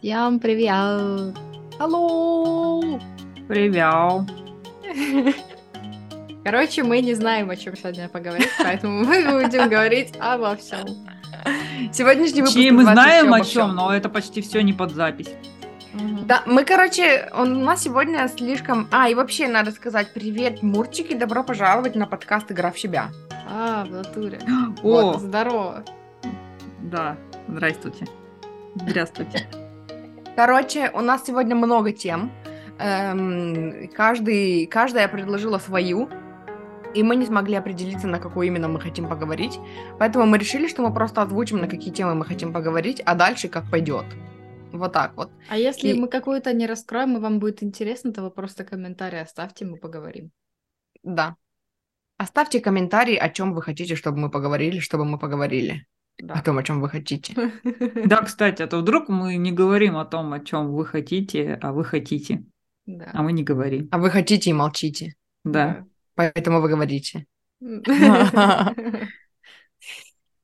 Всем привет! Алло! Привет! Короче, мы не знаем, о чем сегодня поговорить, поэтому мы будем говорить обо всем. Сегодняшний выпуск Точнее, мы знаем «Всё о чем, всём». но это почти все не под запись. Да, мы, короче, у нас сегодня слишком... А, и вообще надо сказать привет, Мурчики, добро пожаловать на подкаст «Игра в себя». А, в натуре. О, Вот, здорово. да, здравствуйте. Здравствуйте. Короче, у нас сегодня много тем. Эм, каждый, каждая предложила свою, и мы не смогли определиться, на какую именно мы хотим поговорить. Поэтому мы решили, что мы просто озвучим, на какие темы мы хотим поговорить, а дальше как пойдет. Вот так вот. А если И- мы какую-то не раскроем, и вам будет интересно, то вы просто комментарий оставьте, мы поговорим. Да. Оставьте комментарии, о чем вы хотите, чтобы мы поговорили, чтобы мы поговорили. О Да. том, о чем вы хотите. Да, кстати, а то вдруг мы не говорим о том, о чем вы хотите, а вы хотите, а Да. мы не говорим. А вы хотите и молчите. Да. Поэтому вы говорите.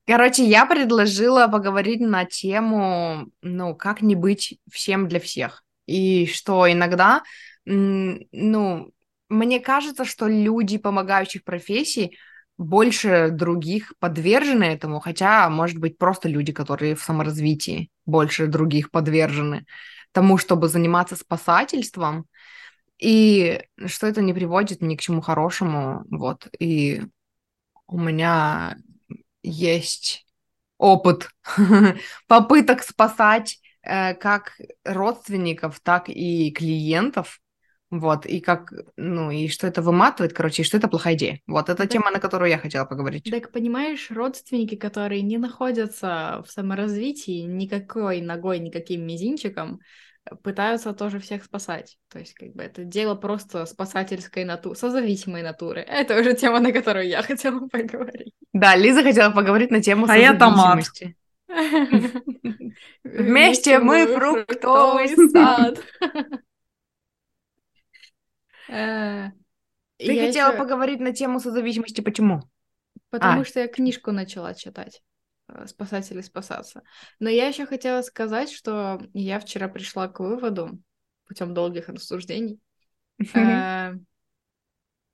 Короче, я предложила поговорить на тему, ну, как не быть всем для всех. И что иногда, ну, мне кажется, что люди помогающих профессий больше других подвержены этому, хотя, может быть, просто люди, которые в саморазвитии больше других подвержены тому, чтобы заниматься спасательством, и что это не приводит ни к чему хорошему, вот, и у меня есть опыт попыток спасать э, как родственников, так и клиентов, вот, и как, ну, и что это выматывает, короче, и что это плохая идея. Вот, это Так- тема, на которую я хотела поговорить. Так понимаешь, родственники, которые не находятся в саморазвитии никакой ногой, никаким мизинчиком, пытаются тоже всех спасать. То есть, как бы, это дело просто спасательской натуры, созависимой натуры. Это уже тема, на которую я хотела поговорить. Да, Лиза хотела поговорить на тему А я томат. Вместе мы фруктовый сад. Э, Ты я хотела ещё- поговорить на тему созависимости, почему? Потому А. что я книжку начала читать э, «Спасатели спасаться». Но я еще хотела сказать, что я вчера пришла к выводу путем долгих рассуждений, э,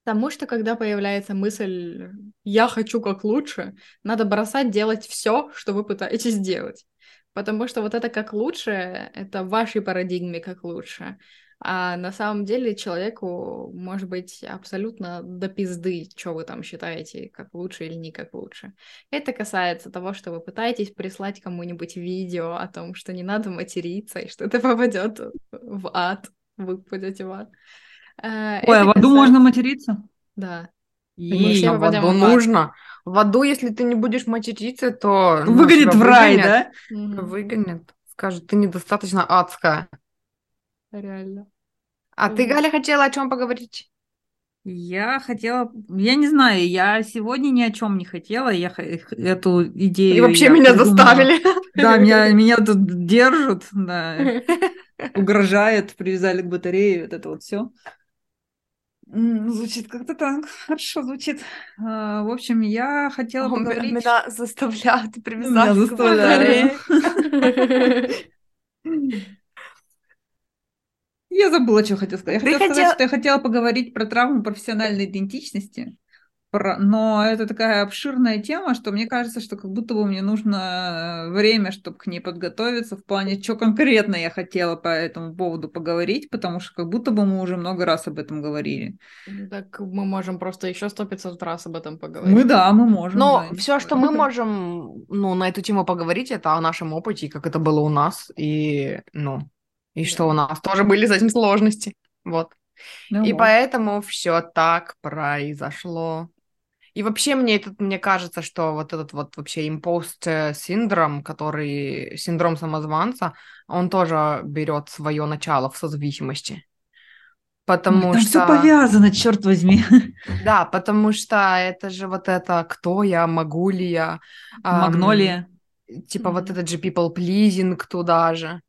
тому, что когда появляется мысль «я хочу как лучше», надо бросать делать все, что вы пытаетесь сделать. Потому что вот это как лучше, это в вашей парадигме как лучше. А на самом деле человеку может быть абсолютно до пизды, что вы там считаете, как лучше или не как лучше. Это касается того, что вы пытаетесь прислать кому-нибудь видео о том, что не надо материться, и что это попадет в ад, вы попадете в ад. Э, Ой, а в аду касается- можно материться? Да. И в аду нужно. В аду, если ты не будешь материться, то... ну, выгонит в рай, выгонят. да? Выгонят. Скажут, ты недостаточно адская. Реально. А ты. Галя, хотела о чем поговорить? Я хотела, я не знаю, я сегодня ни о чем не хотела, я эту идею. И вообще меня придумала. заставили. Да, меня, меня тут держат, да, угрожает, привязали к батарее, вот это вот все. Звучит как-то так, хорошо звучит. А, В общем, я хотела М- поговорить. Меня заставляют Меня привязать к заставляют. батарее. Я забыла, что хотела сказать. Я хотела сказать, что я хотела поговорить про травму профессиональной идентичности. Про- Но это такая обширная тема, что мне кажется, что как будто бы мне нужно э, время, чтобы к ней подготовиться, в плане, что конкретно я хотела по этому поводу поговорить, потому что как будто бы мы уже много раз об этом говорили. Так мы можем просто еще сто пятьсот раз об этом поговорить. Мы, да, мы можем. Но да. все, что мы можем, ну, на эту тему поговорить, это о нашем опыте, как это было у нас, и, ну, и что у нас тоже были с этим сложности. Вот. Ну И вот. поэтому все так произошло. И вообще мне этот, мне кажется, что вот этот вот вообще импост синдром, который синдром самозванца, он тоже берет свое начало в созависимости. Потому Там что... все повязано, черт возьми. Да, потому что это же вот это «кто я?», «могу ли я?», Магнолия. типа вот Мгм. этот же people pleasing туда же, э,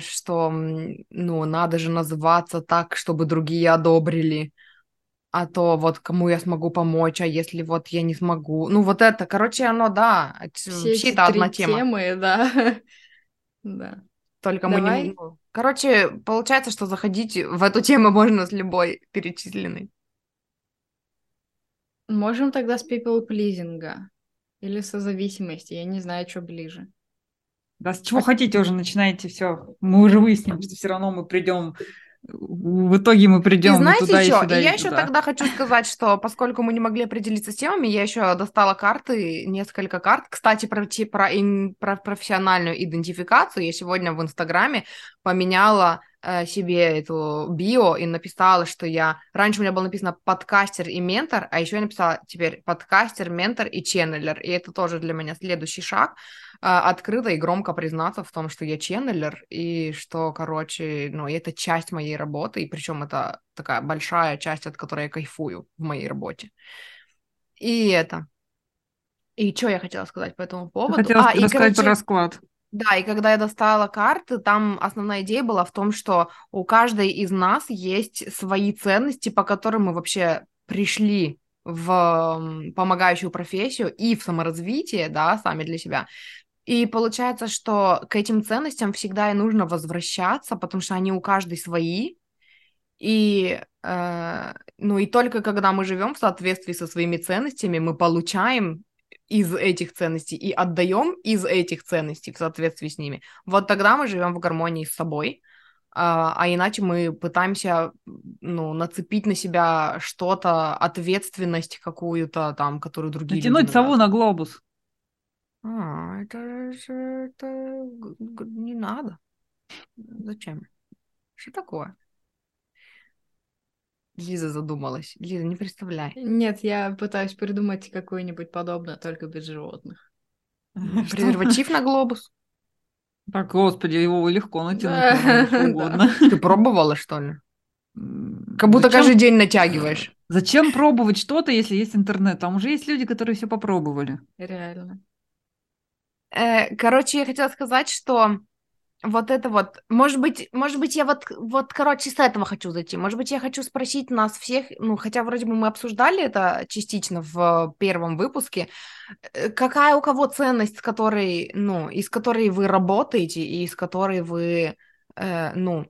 что, м, ну, надо же называться так, чтобы другие одобрили, а то вот кому я смогу помочь, а если вот я не смогу, ну вот это, короче, оно, да, Все эти это одна три тема. темы, да. Да. Только мы Давай. не... ну, Короче, получается, что заходить в эту тему можно с любой перечисленной. Можем тогда с people плизинга или со зависимости, я не знаю, что ближе. Да с чего хотите уже начинаете все. Мы уже выяснили, что все равно мы придем. В итоге мы И придем знаете туда, и что? сюда, И и я еще туда. тогда хочу сказать, что поскольку мы не могли определиться с темами, я еще достала карты, несколько карт. Кстати, про, про, про профессиональную идентификацию я сегодня в Инстаграме поменяла себе эту био и написала, что я... Раньше у меня было написано подкастер и ментор, а еще я написала теперь подкастер, ментор и ченнелер. И это тоже для меня следующий шаг. э, открыто и громко признаться в том, что я ченнелер, и что, короче, ну, это часть моей работы, и причем это такая большая часть, от которой я кайфую в моей работе. И это. И что я хотела сказать по этому поводу? Хотела а, и, рассказать про короче, расклад. Да, и когда я достала карты, там основная идея была в том, что у каждой из нас есть свои ценности, по которым мы вообще пришли в помогающую профессию и в саморазвитие, да, сами для себя. И получается, что к этим ценностям всегда и нужно возвращаться, потому что они у каждой свои. И, э, ну, и только когда мы живем в соответствии со своими ценностями, мы получаем из этих ценностей и отдаем из этих ценностей в соответствии с ними. Вот тогда мы живем в гармонии с собой. А, а иначе мы пытаемся, ну, нацепить на себя что-то, ответственность какую-то там, которую другие люди Натянуть сову навязывают. на глобус. А, это же это не надо. Зачем? Что такое? Лиза задумалась. Лиза, не представляй. Нет, я пытаюсь придумать какое-нибудь подобное, только без животных. Презерватив на глобус? Так, господи, его легко натянуть угодно. Ты пробовала, что ли? Как будто каждый день натягиваешь. Зачем пробовать что-то, если есть интернет? Там уже есть люди, которые все попробовали. Реально. Э, короче, я хотела сказать, что вот это вот, может быть, может быть, я вот, вот, короче, с этого хочу зайти. Может быть, я хочу спросить нас всех, ну, хотя вроде бы мы обсуждали это частично в первом выпуске, э, какая у кого ценность, с которой, ну, из которой вы работаете и из которой вы, э, ну,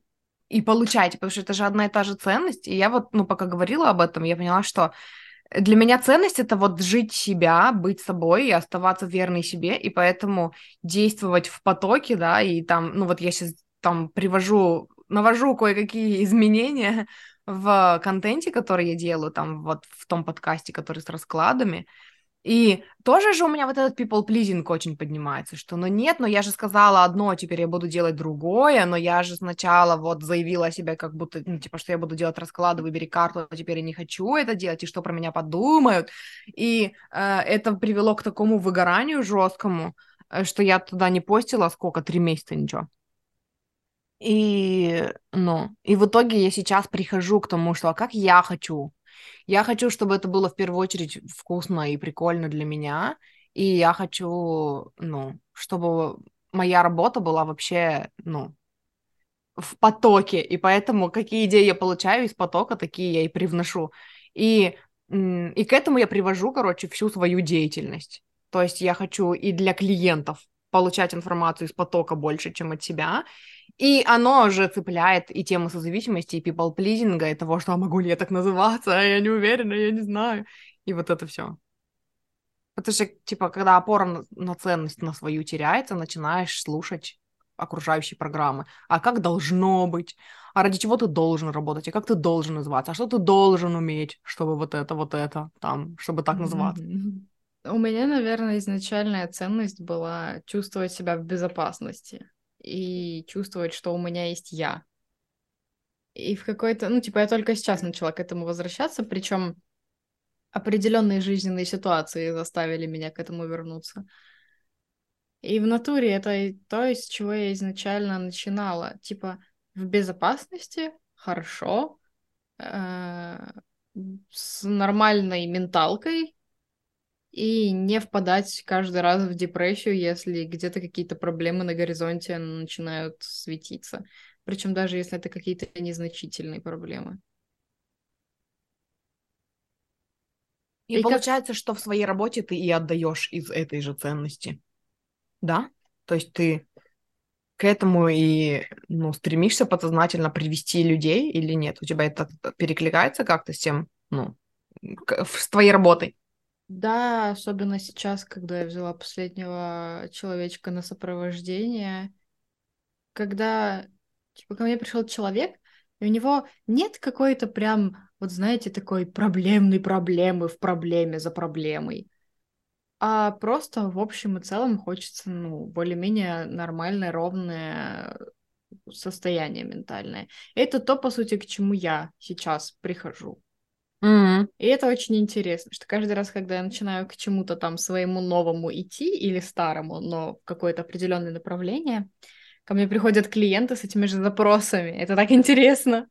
и получаете, потому что это же одна и та же ценность. И я вот, ну, пока говорила об этом, я поняла, что для меня ценность это вот жить себя, быть собой и оставаться верной себе, и поэтому действовать в потоке, да, и там, ну вот я сейчас там привожу, навожу кое-какие изменения в контенте, который я делаю, там вот в том подкасте, который с раскладами, и тоже же у меня вот этот people pleasing очень поднимается, что ну нет, но я же сказала одно, теперь я буду делать другое, но я же сначала вот заявила о себе как будто, ну типа, что я буду делать расклады, выбери карту, а теперь я не хочу это делать, и что про меня подумают. И э, это привело к такому выгоранию жесткому, э, что я туда не постила сколько, три месяца ничего. И, ну, и в итоге я сейчас прихожу к тому, что а как я хочу. Я хочу, чтобы это было в первую очередь вкусно и прикольно для меня. И я хочу, ну, чтобы моя работа была вообще, ну, в потоке. И поэтому какие идеи я получаю из потока, такие я и привношу. И, и к этому я привожу, короче, всю свою деятельность. То есть я хочу и для клиентов получать информацию из потока больше, чем от себя. И оно уже цепляет и тему созависимости, и people pleasing, и того, что а могу ли я так называться, а я не уверена, я не знаю. И вот это все. Потому что, типа, когда опора на, на ценность на свою теряется, начинаешь слушать окружающие программы. А как должно быть? А ради чего ты должен работать? А как ты должен называться? А что ты должен уметь, чтобы вот это, вот это, там, чтобы так называться? У меня, наверное, изначальная ценность была чувствовать себя в безопасности и чувствовать, что у меня есть я. И в какой-то, ну, типа, я только сейчас начала к этому возвращаться, причем определенные жизненные ситуации заставили меня к этому вернуться. И в натуре это то, из чего я изначально начинала. Типа, в безопасности, хорошо, э, с нормальной менталкой, и не впадать каждый раз в депрессию, если где-то какие-то проблемы на горизонте начинают светиться. Причем даже если это какие-то незначительные проблемы. И, И как- получается, что в своей работе ты и отдаешь из этой же ценности. Да? То есть ты к этому и ну, стремишься подсознательно привести людей или нет? У тебя это перекликается как-то с тем, ну, с твоей работой? Да, особенно сейчас, когда я взяла последнего человечка на сопровождение, когда типа ко мне пришел человек, и у него нет какой-то прям, вот знаете, такой проблемной проблемы в проблеме за проблемой. А просто в общем и целом хочется, ну, более-менее нормальное, ровное состояние ментальное. Это то, по сути, к чему я сейчас прихожу. Mm-hmm. И это очень интересно, что каждый раз, когда я начинаю к чему-то там своему новому идти или старому, но какое-то определенное направление, ко мне приходят клиенты с этими же запросами. Это так интересно.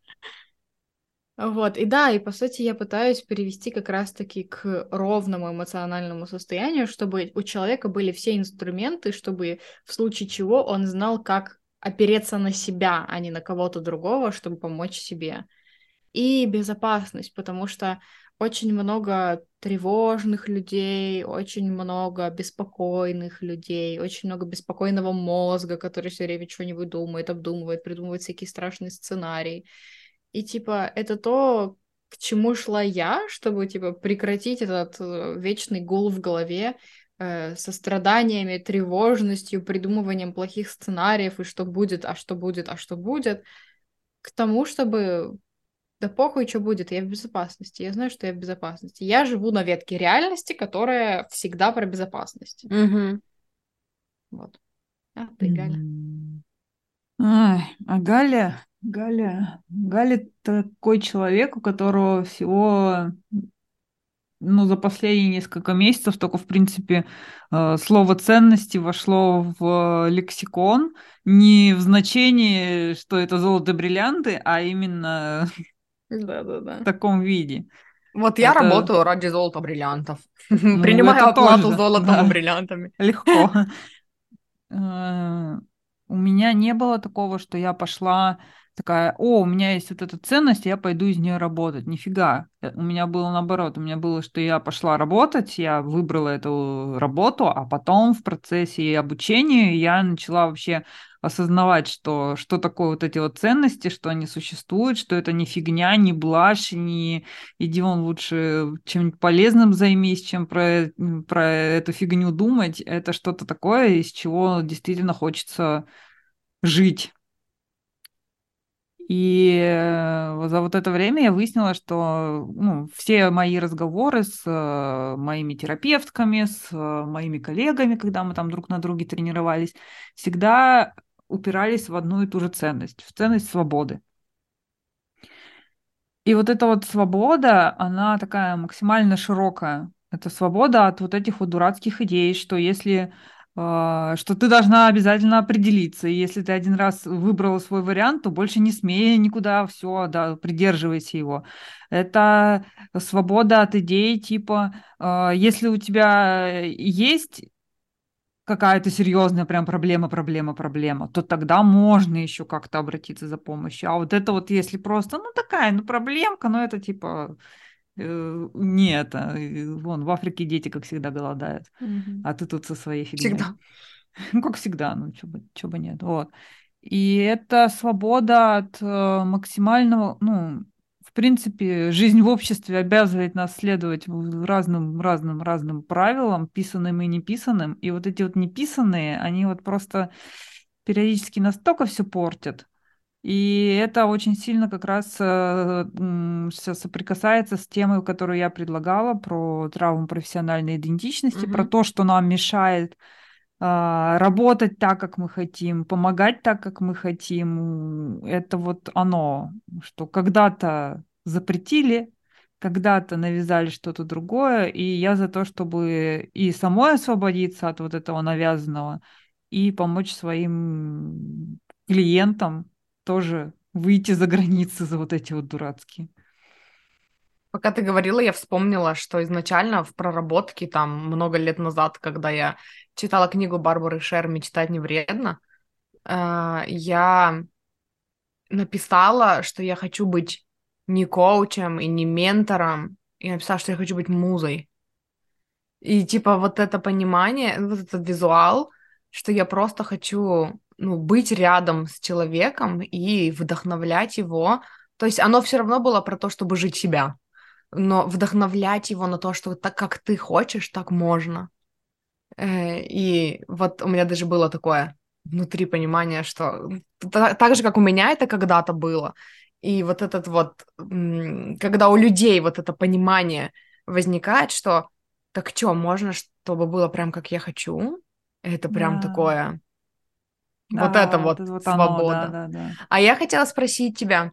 Вот, и да, и по сути я пытаюсь перевести как раз-таки к ровному эмоциональному состоянию, чтобы у человека были все инструменты, чтобы в случае чего он знал, как опереться на себя, а не на кого-то другого, чтобы помочь себе. И безопасность, потому что очень много тревожных людей, очень много беспокойных людей, очень много беспокойного мозга, который все время что-нибудь думает, обдумывает, придумывает всякие страшные сценарии. И типа это то, к чему шла я, чтобы типа прекратить этот э, вечный гул в голове э, со страданиями, тревожностью, придумыванием плохих сценариев и что будет, а что будет, а что будет, к тому, чтобы да похуй, что будет, я в безопасности. Я знаю, что я в безопасности. Я живу на ветке реальности, которая всегда про безопасность. Угу. Вот. А ты, Галя? Ай, а Галя, Галя, Галя такой человек, у которого всего, ну, за последние несколько месяцев только, в принципе, э, слово ценности вошло в лексикон не в значении, что это золото бриллианты, а именно Да-да-да. в таком виде. Вот я Это- работаю ради золота бриллиантов. Ну, Принимаю оплату тоже, золотом да. и бриллиантами. Легко. Э, У меня не было такого, что я пошла такая, о, у меня есть вот эта ценность, я пойду из нее работать. Нифига. Э, У меня было наоборот. У меня было, что я пошла работать, я выбрала эту работу, а потом в процессе обучения я начала вообще осознавать, что, что такое вот эти вот ценности, что они существуют, что это не фигня, не блажь, не иди вон лучше чем-нибудь полезным займись, чем про, про эту фигню думать. Это что-то такое, из чего действительно хочется жить. И э, за вот это время я выяснила, что ну, все мои разговоры с э, моими терапевтками, с э, моими коллегами, когда мы там друг на друге тренировались, всегда упирались в одну и ту же ценность, в ценность свободы. И вот эта вот свобода, она такая максимально широкая. Это свобода от вот этих вот дурацких идей, что если э, что ты должна обязательно определиться, и если ты один раз выбрала свой вариант, то больше не смей никуда, все, да, придерживайся его. Это свобода от идей, типа, э, если у тебя есть какая-то серьезная прям проблема, проблема, проблема, то тогда можно еще как-то обратиться за помощью. А вот это вот если просто, ну такая, ну проблемка, ну это типа э, не это. э, Вон в Африке дети, как всегда, голодают, Мгм. а ты тут со своей фигней. Всегда. Ну, как всегда, ну, чё бы, чё бы нет. Вот. И это свобода от э, максимального, ну, принципе, жизнь в обществе обязывает нас следовать разным, разным, разным правилам, писанным и неписанным. И вот эти вот неписанные, они вот просто периодически настолько все портят. И это очень сильно как раз э, соприкасается с темой, которую я предлагала, про травму профессиональной идентичности, про Мгм. то, что нам мешает работать так, как мы хотим, помогать так, как мы хотим. Это вот оно, что когда-то запретили, когда-то навязали что-то другое, и я за то, чтобы и самой освободиться от вот этого навязанного, и помочь своим клиентам тоже выйти за границы, за вот эти вот дурацкие. Пока ты говорила, я вспомнила, что изначально в проработке, там, много лет назад, когда я читала книгу Барбары Шер «Мечтать не вредно», э, я написала, что я хочу быть не коучем и не ментором, я написала, что я хочу быть музой. И типа вот это понимание, вот этот визуал, что я просто хочу ну, быть рядом с человеком и вдохновлять его. То есть оно все равно было про то, чтобы жить себя, но вдохновлять его на то, что так, как ты хочешь, так можно. Э, и вот у меня даже было такое внутри понимание, что так же, как у меня это когда-то было, и вот этот вот, когда у людей вот это понимание возникает, что так что, можно, чтобы было прям как я хочу? Это прям да. такое... Да, вот это вот, это вот свобода. Оно, да, да, да. А я хотела спросить тебя,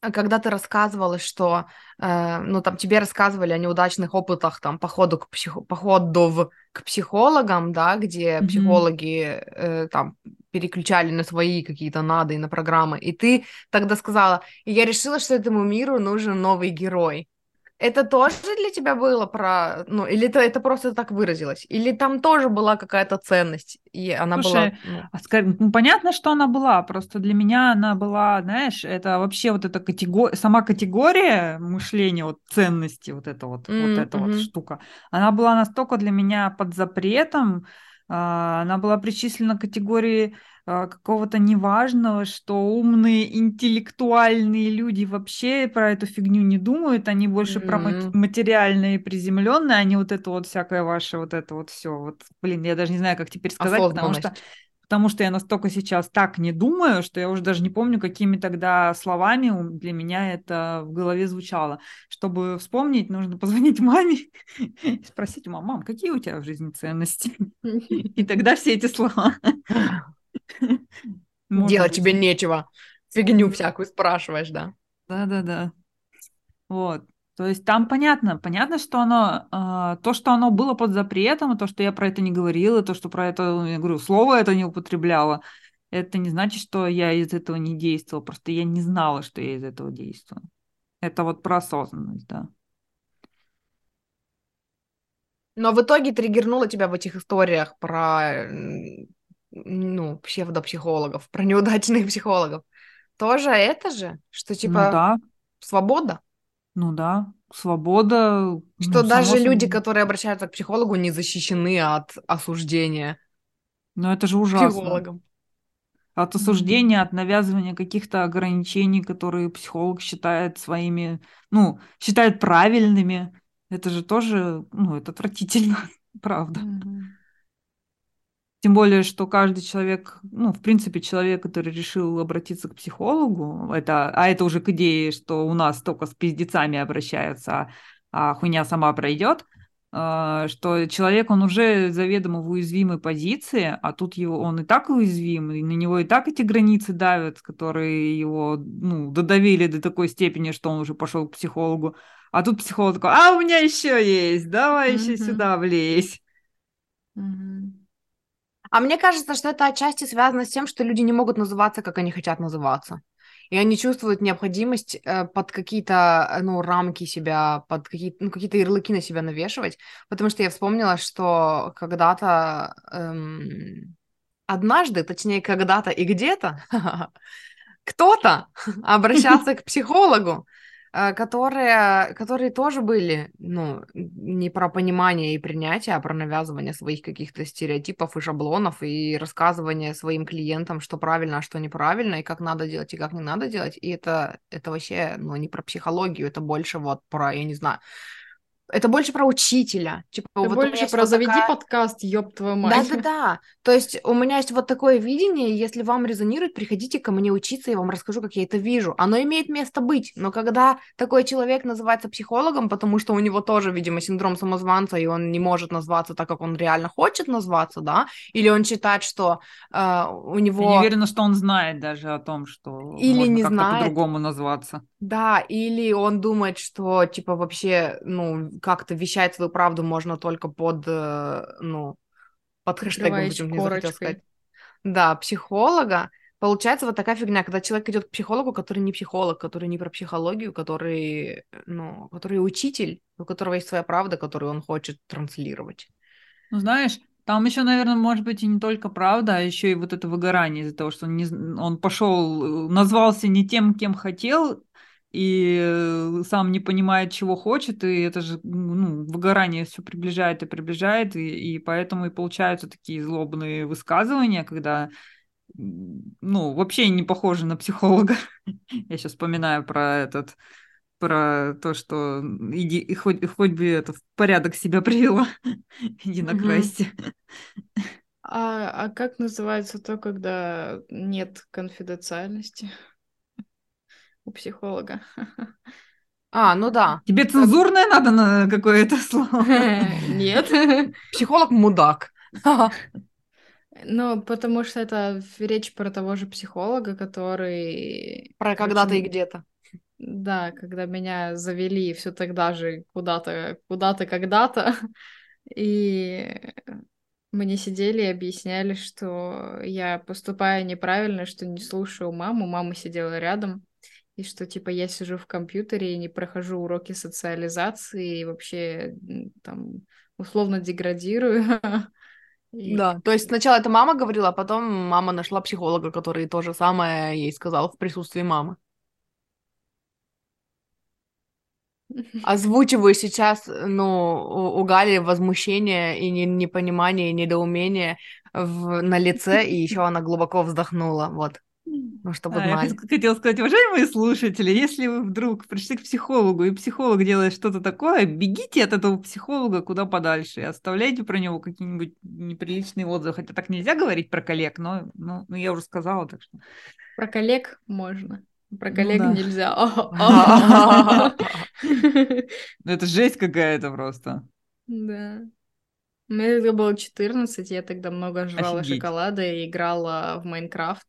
когда ты рассказывала, что, э, ну, там, тебе рассказывали о неудачных опытах, там, походу к, псих... походу в... к психологам, да, где mm-hmm. психологи, э, там, переключали на свои какие-то нады и на программы, и ты тогда сказала, я решила, что этому миру нужен новый герой. Это тоже для тебя было про, ну, или это, это просто так выразилось? Или там тоже была какая-то ценность, и она Слушай, была... Ну... ну, понятно, что она была, просто для меня она была, знаешь, это вообще вот эта категория, сама категория мышления, вот ценности, вот эта вот, mm-hmm. вот эта вот штука, она была настолько для меня под запретом, а, она была причислена к категории а, какого-то неважного, что умные интеллектуальные люди вообще про эту фигню не думают, они больше mm-hmm. про материальные приземленные, они вот это вот всякое ваше вот это вот все. Вот, блин, я даже не знаю, как теперь сказать, потому что потому что я настолько сейчас так не думаю, что я уже даже не помню, какими тогда словами для меня это в голове звучало. Чтобы вспомнить, нужно позвонить маме и спросить у мамы, мам, какие у тебя в жизни ценности? И тогда все эти слова Делать тебе нечего. Фигню всякую спрашиваешь, да? Да-да-да. Вот. То есть там понятно, понятно, что оно, э, то, что оно было под запретом, и то, что я про это не говорила, то, что про это, я говорю, слово это не употребляла, это не значит, что я из этого не действовала, просто я не знала, что я из этого действую. Это вот про осознанность, да. Но в итоге триггернуло тебя в этих историях про ну, псевдопсихологов, про неудачных психологов. Тоже это же, что ну типа ну, да. свобода. Ну да, свобода. Что ну, даже люди, которые обращаются к психологу, не защищены от осуждения. Ну это же ужасно. Психологом. От осуждения, от навязывания каких-то ограничений, которые психолог считает своими, ну, считает правильными. Это же тоже, ну, это отвратительно, правда. Mm-hmm. Тем более, что каждый человек, ну, в принципе, человек, который решил обратиться к психологу, это, а это уже к идее, что у нас только с пиздецами обращаются, а, хуйня сама пройдет, а, что человек, он уже заведомо в уязвимой позиции, а тут его, он и так уязвим, и на него и так эти границы давят, которые его, ну, додавили до такой степени, что он уже пошел к психологу. А тут психолог такой, а у меня еще есть, давай mm-hmm. еще сюда влезь. Mm-hmm. А мне кажется, что это отчасти связано с тем, что люди не могут называться, как они хотят называться. И они чувствуют необходимость э, под какие-то э, ну, рамки себя, под какие-то, ну, какие-то ярлыки на себя навешивать. Потому что я вспомнила, что когда-то, эм, однажды, точнее, когда-то и где-то, кто-то обращался к психологу которые, которые тоже были, ну, не про понимание и принятие, а про навязывание своих каких-то стереотипов и шаблонов, и рассказывание своим клиентам, что правильно, а что неправильно, и как надо делать, и как не надо делать. И это, это вообще, ну, не про психологию, это больше вот про, я не знаю, это больше про учителя. Типа, это вот больше про вот заведи такая... подкаст, ёб твою мать. Да-да-да. То есть у меня есть вот такое видение, если вам резонирует, приходите ко мне учиться, я вам расскажу, как я это вижу. Оно имеет место быть, но когда такой человек называется психологом, потому что у него тоже, видимо, синдром самозванца, и он не может назваться так, как он реально хочет назваться, да, или он считает, что э, у него... Я не уверена, что он знает даже о том, что или можно не как-то знает. по-другому назваться. Да, или он думает, что, типа, вообще, ну, как-то вещать свою правду можно только под, э, ну, под хэштегом, не захотел сказать. Да, психолога. Получается вот такая фигня, когда человек идет к психологу, который не психолог, который не про психологию, который, ну, который учитель, у которого есть своя правда, которую он хочет транслировать. Ну, знаешь, там еще, наверное, может быть и не только правда, а еще и вот это выгорание из-за того, что он, не, он пошел, назвался не тем, кем хотел, и сам не понимает, чего хочет, и это же ну, выгорание все приближает и приближает, и, и поэтому и получаются такие злобные высказывания, когда ну, вообще не похожа на психолога. Я сейчас вспоминаю про этот, про то, что иди, и хоть, хоть бы это в порядок себя привела, иди накрасься. А, а как называется то, когда нет конфиденциальности у психолога? А, ну да. Тебе цензурное надо на какое-то слово? Нет. Психолог мудак. Ну, потому что это речь про того же психолога, который... Про когда-то и где-то. Да, когда меня завели все тогда же куда-то, куда-то, когда-то. И мы не сидели и объясняли, что я поступаю неправильно, что не слушаю маму. Мама сидела рядом. И что, типа, я сижу в компьютере и не прохожу уроки социализации, и вообще там условно деградирую. И... Да, то есть сначала это мама говорила, а потом мама нашла психолога, который то же самое ей сказал в присутствии мамы. Озвучиваю сейчас, ну, у, у Гали возмущение и не, непонимание, и недоумение в, на лице, и еще она глубоко вздохнула, вот. Ну, чтобы а. Я хотела сказать, уважаемые слушатели, если вы вдруг пришли к психологу, и психолог делает что-то такое, бегите от этого психолога куда подальше и оставляйте про него какие-нибудь неприличные отзывы. Хотя так нельзя говорить про коллег, но, но, но я уже сказала, так что... Про коллег можно. Про коллег ну, да. нельзя. Ну, это жесть какая-то просто. Да. Мне тогда было 14, я тогда много жрала шоколада и играла в Майнкрафт.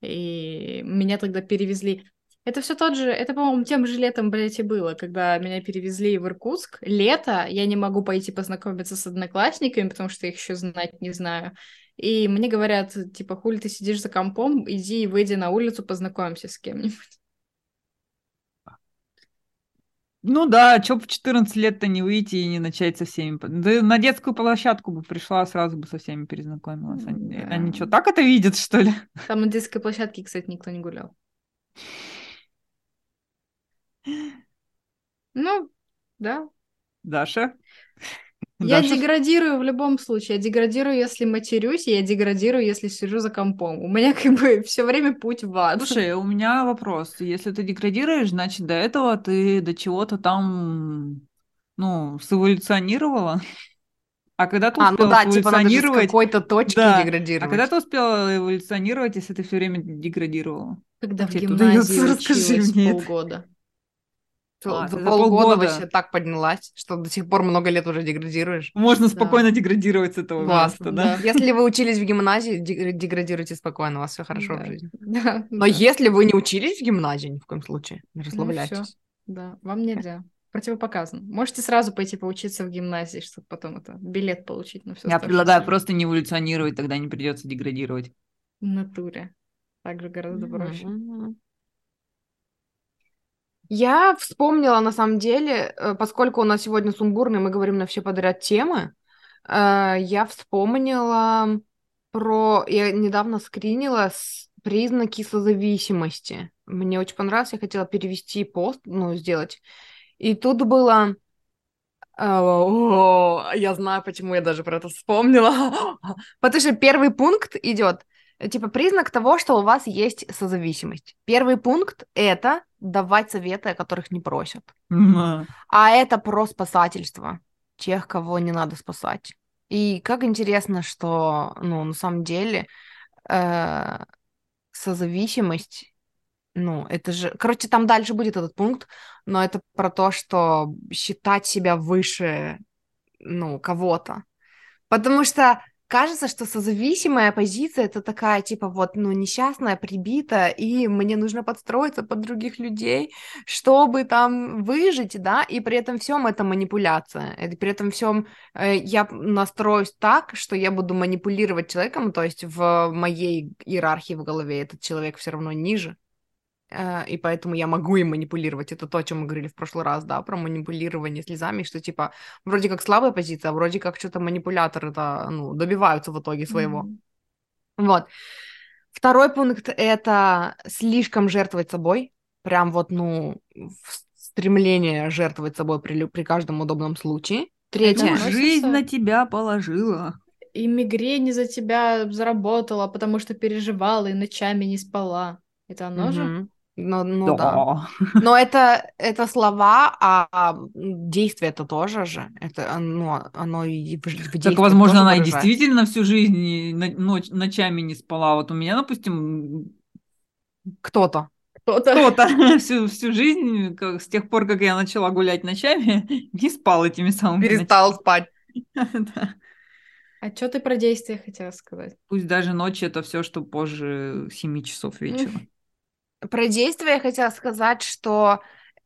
И меня тогда перевезли. Это все тот же, это, по-моему, тем же летом, блядь, и было, когда меня перевезли в Иркутск. Лето, я не могу пойти познакомиться с одноклассниками, потому что их еще знать не знаю. И мне говорят, типа, хули ты сидишь за компом, иди и выйди на улицу, познакомься с кем-нибудь. Ну да, чё в 14 лет-то не выйти и не начать со всеми. Да на детскую площадку бы пришла, сразу бы со всеми перезнакомилась. Они, Да. они что, так это видят, что ли? Там на детской площадке, кстати, никто не гулял. Ну, да. Даша? Я Даша? деградирую в любом случае. Я деградирую, если матерюсь, и я деградирую, если сижу за компом. У меня как бы все время путь в ад. Слушай, у меня вопрос. Если ты деградируешь, значит, до этого ты до чего-то там, ну, сэволюционировала? А когда ты А, ну успела да, типа эволюционировать... какой-то точки Да. А деградировать. когда ты успела эволюционировать, если ты все время деградировала? Когда в это гимназии училась мне это. полгода. За- А, за за полгода, полгода. вообще так поднялась, что до сих пор много лет уже деградируешь. Можно Да. спокойно деградировать с этого Классно, места, да? да. Если вы учились в гимназии, дег- деградируйте спокойно, у вас все хорошо Да. в жизни. Да, Но да. если вы не учились в гимназии, ни в коем случае, не Ну всё. расслабляйтесь. Да, вам нельзя. Противопоказано. Можете сразу пойти поучиться в гимназии, чтобы потом это билет получить на все Я предлагаю просто не эволюционировать, тогда не придется деградировать. в натуре. Так же гораздо проще. Мгм. Я вспомнила, на самом деле, э, поскольку у нас сегодня сумбурный, мы говорим на все подряд темы, э, я вспомнила про... Я недавно скринила признаки созависимости. Мне очень понравилось, я хотела перевести пост, ну, сделать. И тут было... э, о, я знаю, почему я даже про это вспомнила. Потому что первый пункт идет Типа признак того, что у вас есть созависимость. Первый пункт — это давать советы, о которых не просят. М, А это про спасательство тех, кого не надо спасать. И как интересно, что, ну, на самом деле, э, созависимость, ну, это же... Короче, там дальше будет этот пункт, но это про то, что считать себя выше, ну, кого-то. Потому что кажется, что созависимая позиция это такая, типа, вот, ну, несчастная, прибита, и мне нужно подстроиться под других людей, чтобы там выжить, да, и при этом всем это манипуляция. И при этом всем э, я настроюсь так, что я буду манипулировать человеком, то есть в моей иерархии в голове этот человек все равно ниже. Э, И поэтому я могу им манипулировать. Это то, о чем мы говорили в прошлый раз, да, про манипулирование слезами, что типа вроде как слабая позиция, а вроде как что-то манипуляторы это, ну, добиваются в итоге своего. Мгм. Вот. Второй пункт — это слишком жертвовать собой. Прям вот, ну, стремление жертвовать собой при, при каждом удобном случае. Это Третье. относится- Жизнь на тебя положила. и мигрень из-за тебя заработала, потому что переживала и ночами не спала. Это оно же? Ну, ну да. Но это, это слова, а, а действие это тоже же. Это а, ну, оно и в, Так, возможно, тоже она и выражается. действительно всю жизнь ноч- ночами не спала. Вот у меня, допустим, Кто-то. Кто-то. кто-то всю, всю жизнь, как, с тех пор, как я начала гулять ночами, не спал этими самыми Перестал спать. ночами. Да. А что ты про действие хотела сказать? Пусть даже ночь это все, что позже 7 часов вечера. Про действие я хотела сказать, что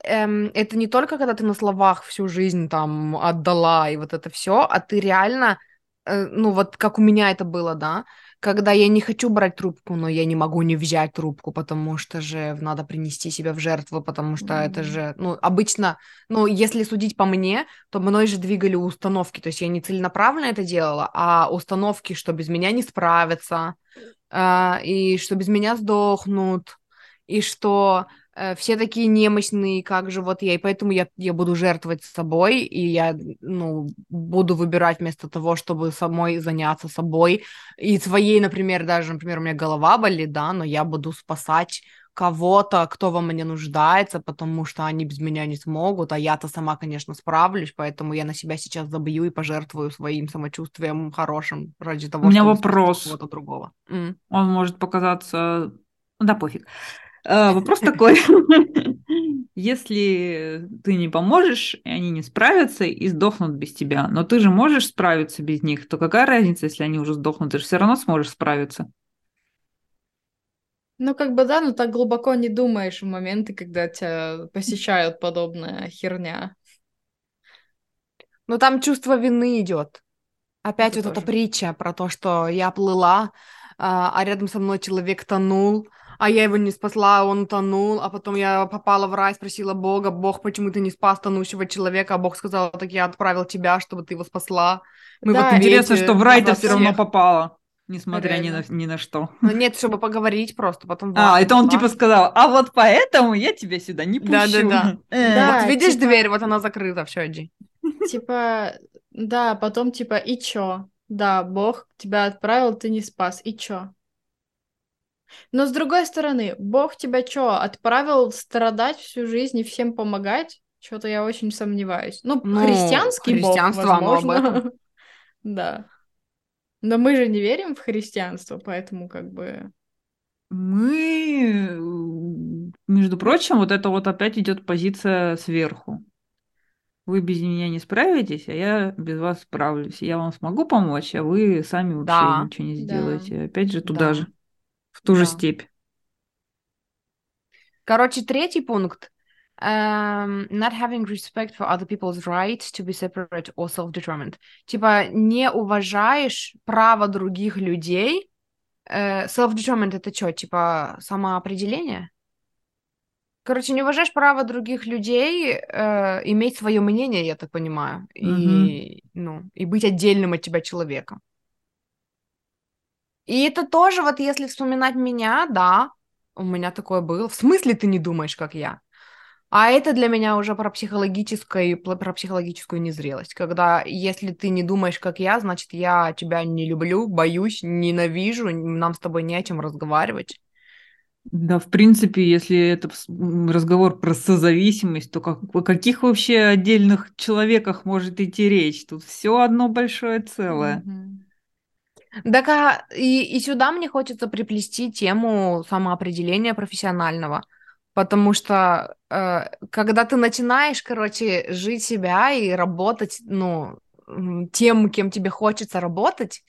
эм, это не только когда ты на словах всю жизнь там отдала и вот это все, а ты реально, э, ну вот как у меня это было, да, когда я не хочу брать трубку, но я не могу не взять трубку, потому что же надо принести себя в жертву, потому что это Мгм. же, ну, обычно, ну, если судить по мне, то мной же двигали установки, то есть я не целенаправленно это делала, а установки, что без меня не справятся, а, и что без меня сдохнут, и что э, все такие немощные, как же вот я, и поэтому я, я буду жертвовать собой, и я, ну, буду выбирать вместо того, чтобы самой заняться собой, и своей, например, даже, например, у меня голова болит, да, но я буду спасать кого-то, кто во мне нуждается, потому что они без меня не смогут, а я-то сама, конечно, справлюсь, поэтому я на себя сейчас забью и пожертвую своим самочувствием хорошим ради того, меня чтобы спасти вопрос. кого-то другого. М. Он может показаться... Да, пофиг. А, Вопрос такой. Если ты не поможешь, и они не справятся и сдохнут без тебя, но ты же можешь справиться без них, то какая разница, если они уже сдохнут? Ты же все равно сможешь справиться. Ну, как бы да, но так глубоко не думаешь в моменты, когда тебя посещают подобная херня. Но там чувство вины идет. Опять Это вот эта тоже. притча про то, что я плыла, а а рядом со мной человек тонул, а я его не спасла, он тонул, а потом я попала в рай, спросила Бога, Бог, почему ты не спас тонущего человека? А Бог сказал, так я отправил тебя, чтобы ты его спасла. Мы Да, вот Интересно, что в рай-то за все равно всех. попало, несмотря ни на, ни на что. Ну, Нет, чтобы поговорить просто, потом А, это он типа сказал, а вот поэтому я тебя сюда не пущу. Да-да-да. Э. Да. Вот видишь типа- дверь, вот она закрыта, все, иди. Типа, да, потом типа, и чё? Да, Бог тебя отправил, ты не спас, и чё? Но с другой стороны, Бог тебя чё, отправил страдать всю жизнь и всем помогать? Что-то я очень сомневаюсь. Ну, Ну, христианский Бог, христианство, оно об возможно. этом. Да. Но мы же не верим в христианство, поэтому как бы... Мы, между прочим, вот это вот опять идет позиция сверху. Вы без меня не справитесь, а я без вас справлюсь. Я вам смогу помочь, а вы сами вообще Да. ничего не Да. сделаете. Опять же туда Да. же, в ту же Да. степь. Короче, третий пункт. эм, not having respect for other people's rights to be separate or self-determined. Типа, не уважаешь право других людей. Э, self-determined это что, типа, самоопределение? Короче, не уважаешь право других людей э, иметь свое мнение, я так понимаю, и, ну, и быть отдельным от тебя человеком. И это тоже, вот если вспоминать меня, да, у меня такое было. В смысле ты не думаешь, как я? А это для меня уже про психологическую, про психологическую незрелость. Когда если ты не думаешь, как я, значит, я тебя не люблю, боюсь, ненавижу, нам с тобой не о чем разговаривать. Да, в принципе, если это разговор про созависимость, то как, о каких вообще отдельных человеках может идти речь? Тут все одно большое целое. Мгм. Так, а, и, и сюда мне хочется приплести тему самоопределения профессионального, потому что э, когда ты начинаешь, короче, жить себя и работать, ну, тем, кем тебе хочется работать,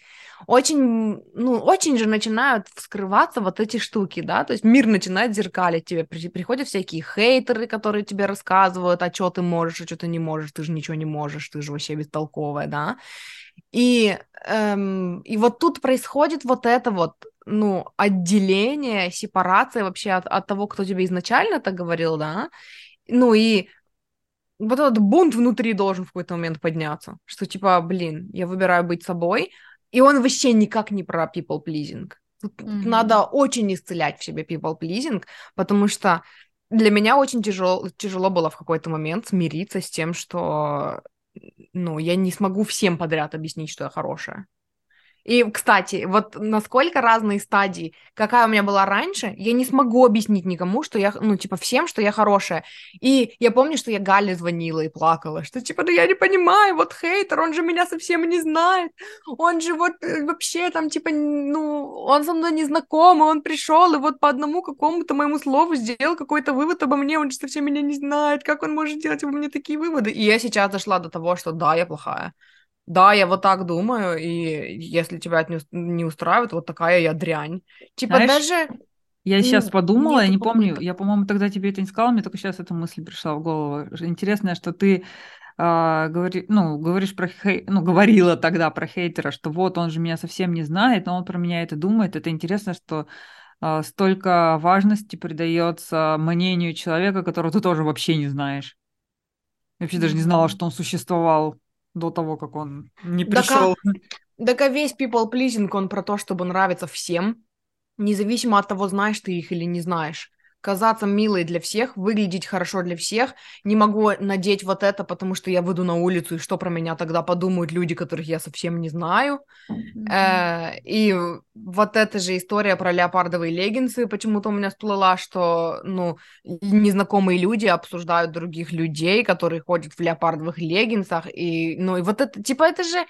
очень, ну, очень же начинают вскрываться вот эти штуки, да, то есть мир начинает зеркалить тебе, при- приходят всякие хейтеры, которые тебе рассказывают, а что ты можешь, а что ты не можешь, ты же ничего не можешь, ты же вообще бестолковая, да, и, эм, и вот тут происходит вот это вот, ну, отделение, сепарация вообще от, от того, кто тебе изначально так говорил, да, ну и вот этот бунт внутри должен в какой-то момент подняться, что типа, блин, я выбираю быть собой, и он вообще никак не про people pleasing. Тут Мгм. надо очень исцелять в себе people pleasing, потому что для меня очень тяжело, тяжело было в какой-то момент смириться с тем, что ну, я не смогу всем подряд объяснить, что я хорошая. И, кстати, вот насколько разные стадии, какая у меня была раньше, я не смогу объяснить никому, что я, ну, типа, всем, что я хорошая. И я помню, что я Гале звонила и плакала, что, типа, да я не понимаю, вот хейтер, он же меня совсем не знает, он же вот э, вообще там, типа, ну, он со мной не знаком, он пришел, и вот по одному какому-то моему слову сделал какой-то вывод обо мне, он же совсем меня не знает, как он может делать обо мне такие выводы. И я сейчас дошла до того, что да, я плохая. Да, я вот так думаю, и если тебя это не устраивает, вот такая я дрянь. Типа Знаешь, даже... Я сейчас подумала, я не помню, я, по-моему, тогда тебе это не сказала, мне только сейчас эта мысль пришла в голову. Интересно, что ты а, говори, ну, говоришь про хей, ну, говорила тогда про хейтера, что вот он же меня совсем не знает, но он про меня это думает. Это интересно, что а, столько важности придается мнению человека, которого ты тоже вообще не знаешь. Я вообще даже не знала, что он существовал до того, как он не пришел. Так а весь people pleasing, он про то, чтобы нравиться всем, независимо от того, знаешь ты их или не знаешь. Казаться милой для всех, выглядеть хорошо для всех. Не могу надеть вот это, потому что я выйду на улицу, и что про меня тогда подумают люди, которых я совсем не знаю. Мгм. Э, И вот эта же история про леопардовые леггинсы почему-то у меня всплыла, что, ну, незнакомые люди обсуждают других людей, которые ходят в леопардовых леггинсах, и, ну, и вот это, типа, это же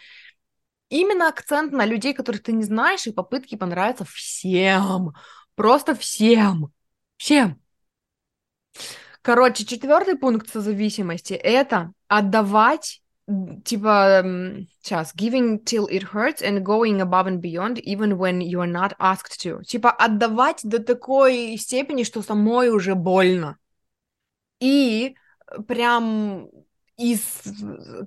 именно акцент на людей, которых ты не знаешь, и попытки понравиться всем, просто всем, всем. Короче, четвертый пункт созависимости – это отдавать типа, сейчас, giving till it hurts and going above and beyond even when you are not asked to. Типа, отдавать до такой степени, что самой уже больно. И прям из...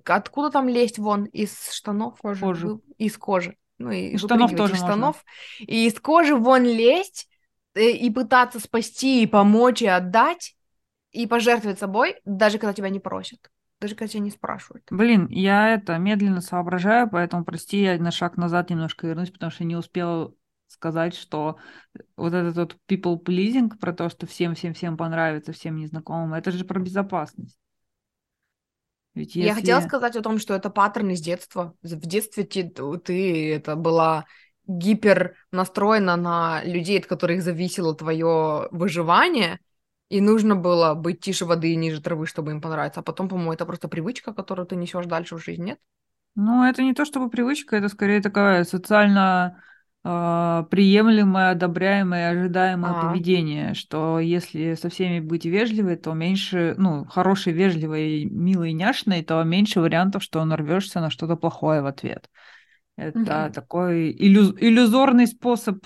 Откуда там лезть вон? Из штанов? Кожи. Кожи. Из кожи. Ну, и Из штанов тоже из можно. штанов. И из кожи вон лезть, и пытаться спасти, и помочь, и отдать, и пожертвовать собой, даже когда тебя не просят, даже когда тебя не спрашивают. Блин, я это медленно соображаю, поэтому прости, я на шаг назад немножко вернусь, потому что не успела сказать, что вот этот вот people pleasing про то, что всем-всем-всем понравится, всем незнакомым, это же про безопасность. Ведь Я хотела если- сказать о том, что это паттерн из детства. В детстве ти- ты, это была гипер настроена на людей, от которых зависело твое выживание, и нужно было быть тише воды и ниже травы, чтобы им понравиться. А потом, по-моему, это просто привычка, которую ты несешь дальше в жизнь, нет? Ну, это не то чтобы привычка, это скорее такая социально э, приемлемое, одобряемое, ожидаемое А. поведение, что если со всеми быть вежливой, то меньше, ну, хорошей, вежливой, милой, няшной, то меньше вариантов, что нарвешься на что-то плохое в ответ. Это Мгм. такой иллюз- иллюзорный способ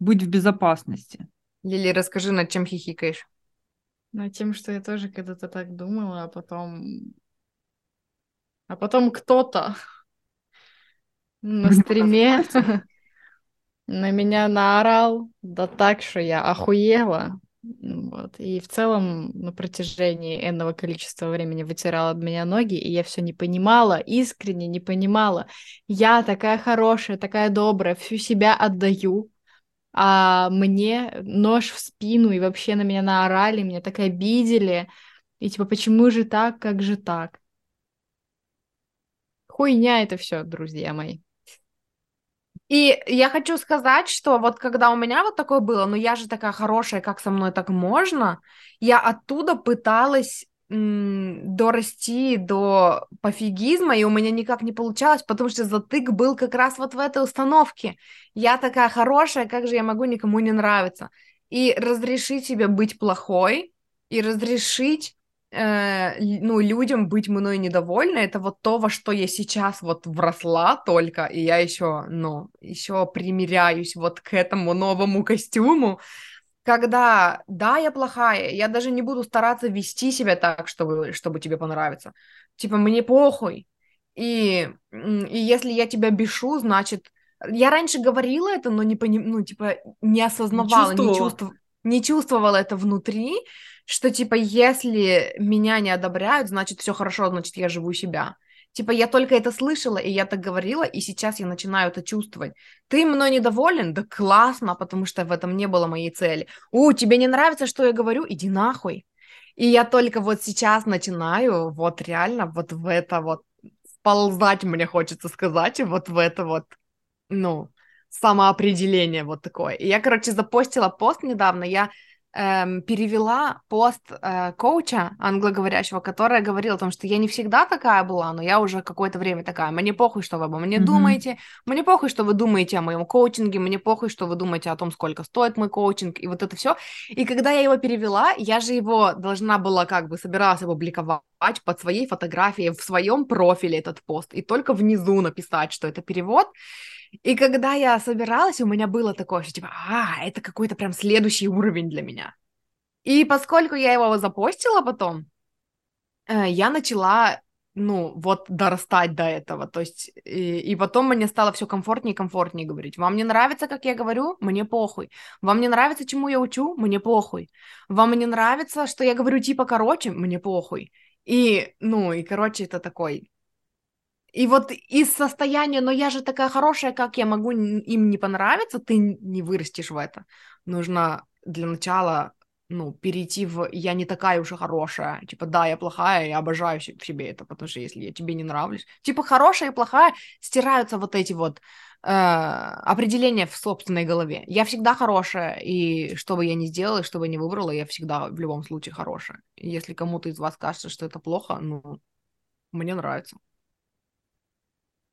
быть в безопасности. Лили, расскажи, над чем хихикаешь. Над тем, что я тоже когда-то так думала, а потом... А потом кто-то на стриме на меня наорал, да так, что я охуела. Вот. И в целом на протяжении энного количества времени вытирала об меня ноги, и я все не понимала, искренне не понимала. Я такая хорошая, такая добрая, всю себя отдаю, а мне нож в спину, и вообще на меня наорали, меня так обидели. И типа, почему же так, как же так? Хуйня это все, друзья мои. И я хочу сказать, что вот когда у меня вот такое было, ну я же такая хорошая, как со мной так можно, я оттуда пыталась м, дорасти до пофигизма, и у меня никак не получалось, потому что затык был как раз вот в этой установке. Я такая хорошая, как же я могу никому не нравиться? И разрешить себе быть плохой, и разрешить э, ну, людям быть мной недовольны, это вот то, во что я сейчас вот вросла только, и я еще, ну, еще примеряюсь вот к этому новому костюму, когда, да, я плохая, я даже не буду стараться вести себя так, чтобы, чтобы тебе понравиться. Типа, мне похуй. И, и если я тебя бешу, значит... Я раньше говорила это, но не поним... ну, типа, не осознавала, не, чувствовала. чувствовала, не чувствовала это внутри, что, типа, если меня не одобряют, значит, все хорошо, значит, я живу себя. Типа, я только это слышала, и я так говорила, и сейчас я начинаю это чувствовать. Ты мной недоволен? Да классно, потому что в этом не было моей цели. У, тебе не нравится, что я говорю? Иди нахуй. И я только вот сейчас начинаю вот реально вот в это вот вползать, мне хочется сказать, вот в это вот ну, самоопределение вот такое. И я, короче, запостила пост недавно, я эм, перевела пост э, коуча англоговорящего, которая говорила о том, что я не всегда такая была, но я уже какое-то время такая. Мне похуй, что вы обо мне mm-hmm. думаете, мне похуй, что вы думаете о моем коучинге, мне похуй, что вы думаете о том, сколько стоит мой коучинг, и вот это все. И когда я его перевела, я же его должна была как бы собиралась опубликовать под своей фотографией в своем профиле этот пост, и только внизу написать, что это перевод. И когда я собиралась, у меня было такое, что типа, а, это какой-то прям следующий уровень для меня. И поскольку я его запостила потом, э, я начала, ну, вот дорастать до этого. То есть, и, и потом мне стало все комфортнее и комфортнее говорить. Вам не нравится, как я говорю? Мне похуй. Вам не нравится, чему я учу? Мне похуй. Вам не нравится, что я говорю типа короче? Мне похуй. И, ну, и, короче, это такой и вот из состояния, но я же такая хорошая, как я могу им не понравиться, ты не вырастешь в это. Нужно для начала, ну, перейти в «я не такая уж и хорошая». Типа, да, я плохая, я обожаю в себе это, потому что если я тебе не нравлюсь... Типа, хорошая и плохая стираются вот эти вот э, определения в собственной голове. Я всегда хорошая, и что бы я ни сделала, что бы я ни выбрала, я всегда в любом случае хорошая. Если кому-то из вас кажется, что это плохо, ну, мне нравится.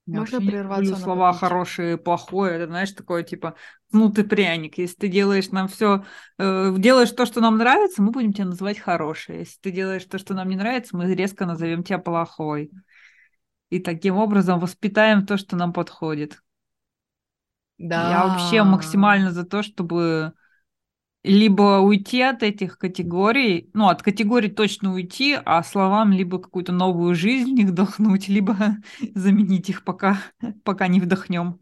Можно прерваться на слова хорошие плохое. Это, знаешь, такое типа, ну ты пряник. Если ты делаешь нам все, э, делаешь то, что нам нравится, мы будем тебя называть хорошей. Если ты делаешь то, что нам не нравится, мы резко назовем тебя плохой. И таким образом воспитаем то, что нам подходит. Да. Я вообще максимально за то, чтобы либо уйти от этих категорий, ну, от категорий точно уйти, а словам либо какую-то новую жизнь в них вдохнуть, либо заменить их, пока, пока не вдохнем.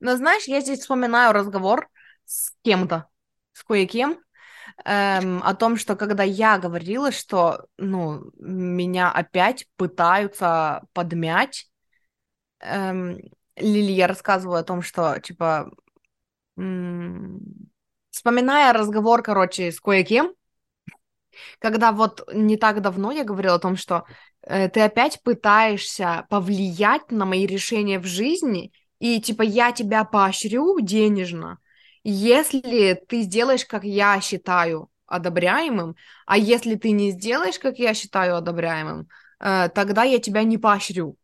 Но знаешь, я здесь вспоминаю разговор с кем-то, с кое-кем, эм, о том, что когда я говорила, что, ну, меня опять пытаются подмять, эм, Лили, я рассказываю о том, что, типа, вспоминая разговор, короче, с кое-кем, когда вот не так давно я говорила о том, что э, ты опять пытаешься повлиять на мои решения в жизни, и типа я тебя поощрю денежно, если ты сделаешь, как я считаю одобряемым, а если ты не сделаешь, как я считаю одобряемым, э, тогда я тебя не поощрю.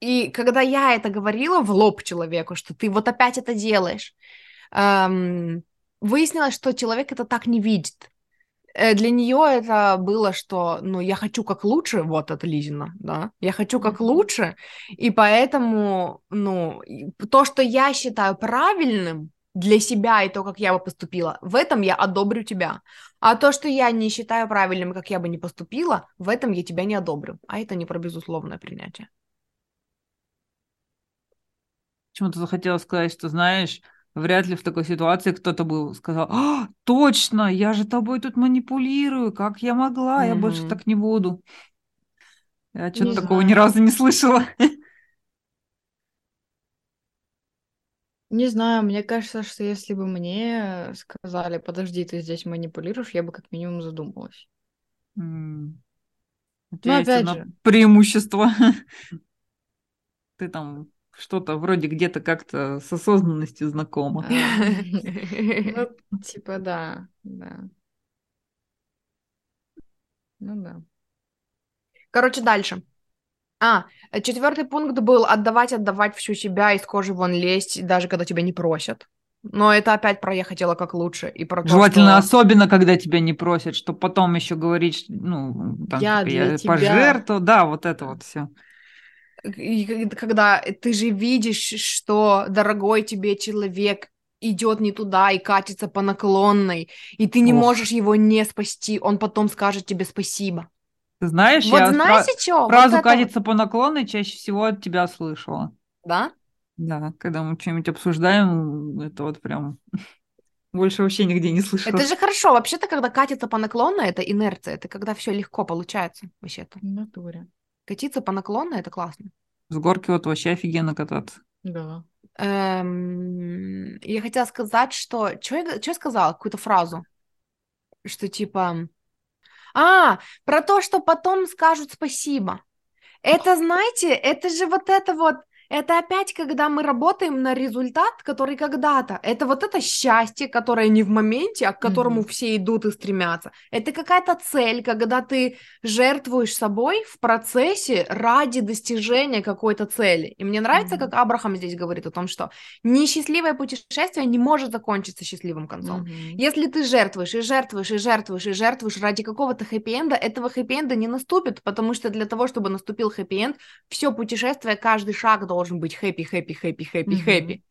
И когда я это говорила в лоб человеку, что ты вот опять это делаешь, эм, выяснилось, что человек это так не видит. Э, для нее это было, что, ну, я хочу как лучше, вот это Лизина, да, я хочу как лучше, и поэтому, ну, то, что я считаю правильным для себя и то, как я бы поступила, в этом я одобрю тебя. А то, что я не считаю правильным, как я бы не поступила, в этом я тебя не одобрю. А это не про безусловное принятие. Почему-то захотела сказать, что, знаешь, Вряд ли в такой ситуации кто-то бы сказал, а, точно, я же тобой тут манипулирую, как я могла, я больше так не буду. Я что-то такого ни разу не слышала. Не знаю, мне кажется, что если бы мне сказали, подожди, ты здесь манипулируешь, я бы как минимум задумалась. Mm. Ну, опять же. Преимущество. Ты там что-то вроде где-то как-то с осознанностью знакомо. Ну, типа, да, да. Ну да. Короче, дальше. А, четвертый пункт был отдавать, отдавать всю себя, из кожи вон лезть, даже когда тебя не просят. Но это опять про я хотела как лучше. И про Желательно, то, что... особенно, когда тебя не просят, чтобы потом еще говорить, ну, там, я, типа, я тебя... пожертвовал, да, вот это вот все когда ты же видишь, что дорогой тебе человек идет не туда и катится по наклонной, и ты не Ох. можешь его не спасти, он потом скажет тебе спасибо. Ты знаешь, вот я знаете, фра- что? фразу вот «катится это... по наклонной» чаще всего от тебя слышала. Да? Да, когда мы что-нибудь обсуждаем, это вот прям больше вообще нигде не слышала. Это же хорошо. Вообще-то, когда катится по наклонной, это инерция. Это когда все легко получается вообще-то. В натуре. Катиться по наклонной это классно. С горки вот вообще офигенно кататься. Да. Эм, я хотела сказать, что... Что я, что я сказала? Какую-то фразу. Что типа... А, про то, что потом скажут спасибо. Это, знаете, это же вот это вот... Это опять, когда мы работаем на результат, который когда-то. Это вот это счастье, которое не в моменте, а к которому mm-hmm. все идут и стремятся. Это какая-то цель, когда ты жертвуешь собой в процессе ради достижения какой-то цели. И мне нравится, mm-hmm. как Абрахам здесь говорит о том, что несчастливое путешествие не может закончиться счастливым концом. Mm-hmm. Если ты жертвуешь и жертвуешь и жертвуешь и жертвуешь ради какого-то хэппи-энда, этого хэппи-энда не наступит, потому что для того, чтобы наступил хэппи-энд, все путешествие, каждый шаг должен должен быть хэппи, хэппи, хэппи, хэппи, хэппи.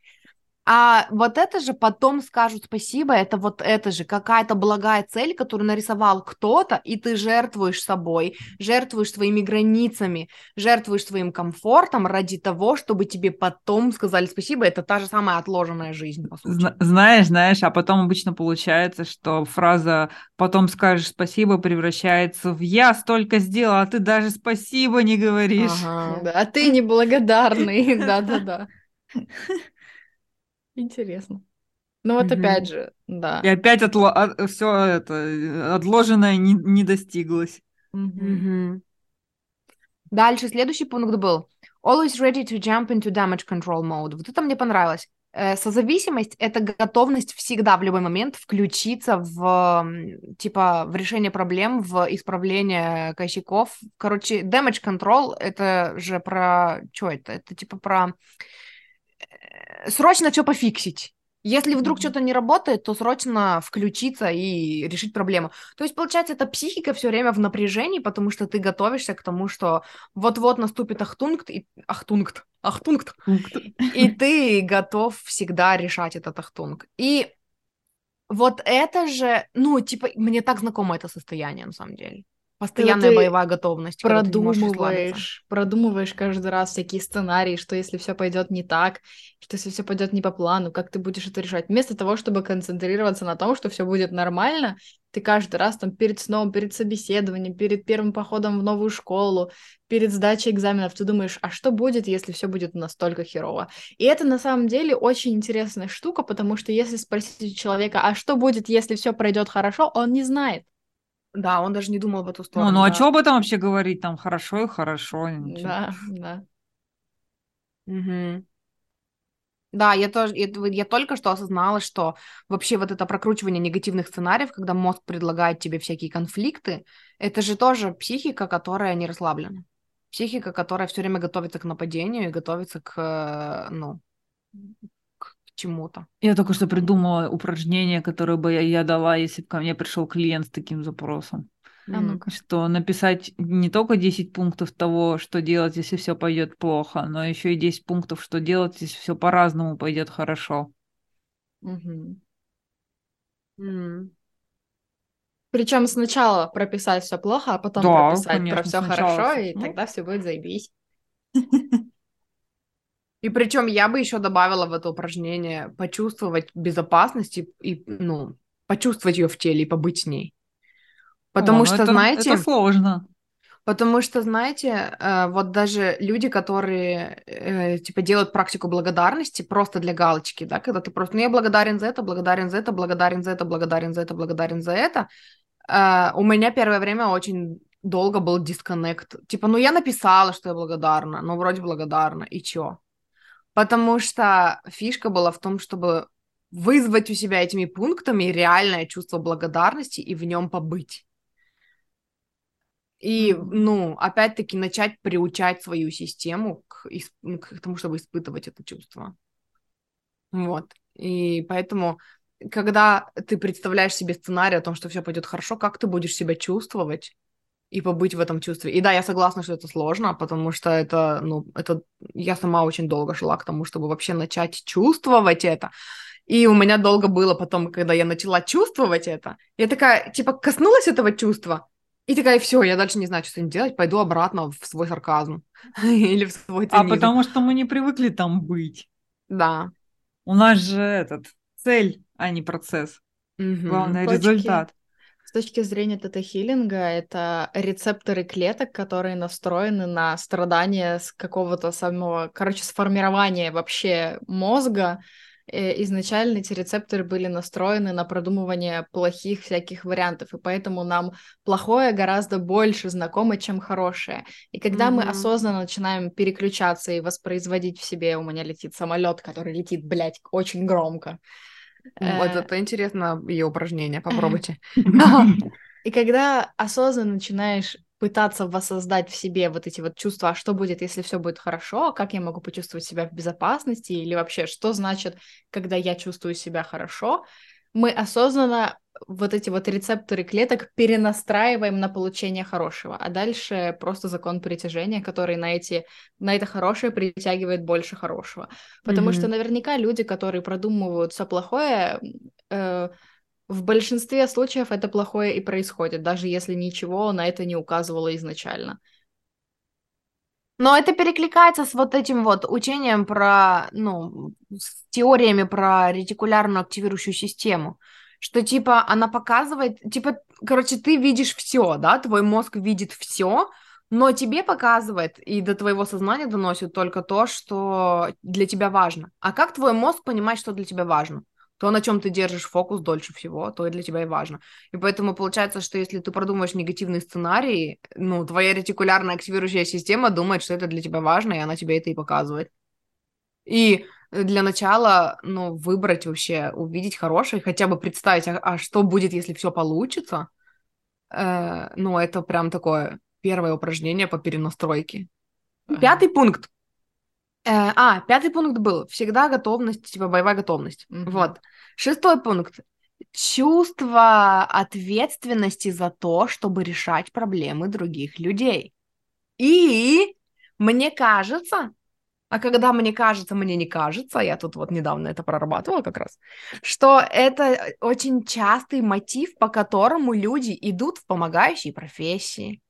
А вот это же потом скажут спасибо, это вот это же какая-то благая цель, которую нарисовал кто-то, и ты жертвуешь собой, жертвуешь своими границами, жертвуешь своим комфортом ради того, чтобы тебе потом сказали спасибо. Это та же самая отложенная жизнь, по сути. Знаешь, знаешь, а потом обычно получается, что фраза «потом скажешь спасибо» превращается в «я столько сделал, а ты даже спасибо не говоришь». Ага, да, а ты неблагодарный, да-да-да. Интересно. Ну вот опять же, да. И опять отло... от... все это отложенное не, не достиглось. Дальше следующий пункт был always ready to jump into damage control mode. Вот это мне понравилось. Э, созависимость — это готовность всегда в любой момент включиться в, типа, в решение проблем, в исправление косяков. Короче, damage control — это же про... Что это? Это типа про срочно что пофиксить. Если вдруг mm-hmm. что-то не работает, то срочно включиться и решить проблему. То есть, получается, это психика все время в напряжении, потому что ты готовишься к тому, что вот-вот наступит ахтункт, и... ахтункт, ахтункт, и ты готов всегда решать этот ахтунг. И вот это же, ну, типа, мне так знакомо это состояние, на самом деле. Постоянная ты боевая готовность. Продумываешь, продумываешь каждый раз всякие сценарии, что если все пойдет не так, что если все пойдет не по плану, как ты будешь это решать. Вместо того, чтобы концентрироваться на том, что все будет нормально, ты каждый раз там перед сном, перед собеседованием, перед первым походом в новую школу, перед сдачей экзаменов, ты думаешь, а что будет, если все будет настолько херово? И это на самом деле очень интересная штука, потому что если спросить у человека, а что будет, если все пройдет хорошо, он не знает. Да, он даже не думал в эту сторону. Ну, ну а да. что об этом вообще говорить? Там хорошо и хорошо. Да, да. Угу. Да, я тоже, я, я только что осознала, что вообще вот это прокручивание негативных сценариев, когда мозг предлагает тебе всякие конфликты, это же тоже психика, которая не расслаблена. Психика, которая все время готовится к нападению и готовится к, э, чему-то. Я только что придумала упражнение, которое бы я, я дала, если бы ко мне пришел клиент с таким запросом. А ну Что написать не только 10 пунктов того, что делать, если все пойдет плохо, но еще и 10 пунктов, что делать, если все по-разному пойдет хорошо. Угу. Причем сначала прописать все плохо, а потом да, прописать конечно, про все хорошо, и ну... тогда все будет заебись. И причем я бы еще добавила в это упражнение почувствовать безопасность и, и ну, почувствовать ее в теле и побыть с ней. Потому О, ну что, это, знаете... Это сложно. Потому что, знаете, э, вот даже люди, которые, э, типа, делают практику благодарности просто для галочки, да, когда ты просто, ну, я благодарен за это, благодарен за это, благодарен за это, благодарен за это, благодарен за это, э, у меня первое время очень долго был дисконнект. Типа, ну, я написала, что я благодарна, ну, вроде благодарна, и чё? Потому что фишка была в том, чтобы вызвать у себя этими пунктами реальное чувство благодарности и в нем побыть. И, ну, опять-таки, начать приучать свою систему к, ну, к тому, чтобы испытывать это чувство. Вот. И поэтому, когда ты представляешь себе сценарий о том, что все пойдет хорошо, как ты будешь себя чувствовать, и побыть в этом чувстве. И да, я согласна, что это сложно, потому что это, ну, это я сама очень долго шла к тому, чтобы вообще начать чувствовать это. И у меня долго было потом, когда я начала чувствовать это, я такая, типа, коснулась этого чувства, и такая, все, я дальше не знаю, что с ним делать, пойду обратно в свой сарказм или в свой цинизм. А потому что мы не привыкли там быть. Да. У нас же этот цель, а не процесс. Угу. Главное, Точки. результат. С точки зрения тета-хиллинга, это рецепторы клеток, которые настроены на страдания с какого-то самого, короче, сформирования вообще мозга, э, изначально эти рецепторы были настроены на продумывание плохих всяких вариантов, и поэтому нам плохое гораздо больше знакомо, чем хорошее. И когда mm-hmm. мы осознанно начинаем переключаться и воспроизводить в себе, у меня летит самолет, который летит, блядь, очень громко. Вот это интересно, ее упражнение, попробуйте. И когда осознанно начинаешь пытаться воссоздать в себе вот эти вот чувства, а что будет, если все будет хорошо, как я могу почувствовать себя в безопасности, или вообще, что значит, когда я чувствую себя хорошо, мы осознанно вот эти вот рецепторы клеток перенастраиваем на получение хорошего, а дальше просто закон притяжения, который на эти на это хорошее притягивает больше хорошего, потому mm-hmm. что наверняка люди, которые продумывают все плохое, э, в большинстве случаев это плохое и происходит, даже если ничего на это не указывало изначально. Но это перекликается с вот этим вот учением про, ну, с теориями про ретикулярную активирующую систему, что типа она показывает, типа, короче, ты видишь все, да, твой мозг видит все, но тебе показывает и до твоего сознания доносит только то, что для тебя важно. А как твой мозг понимает, что для тебя важно? То, на чем ты держишь фокус дольше всего, то и для тебя и важно. И поэтому получается, что если ты продумаешь негативный сценарий, ну, твоя ретикулярная активирующая система думает, что это для тебя важно, и она тебе это и показывает. И для начала, ну, выбрать вообще, увидеть хорошее, хотя бы представить, а, а что будет, если все получится, э, ну, это прям такое первое упражнение по перенастройке. Пятый пункт. Э, а, пятый пункт был. Всегда готовность, типа боевая готовность. Mm-hmm. Вот. Шестой пункт. Чувство ответственности за то, чтобы решать проблемы других людей. И мне кажется, а когда мне кажется, мне не кажется, я тут вот недавно это прорабатывала как раз, что это очень частый мотив, по которому люди идут в помогающие профессии,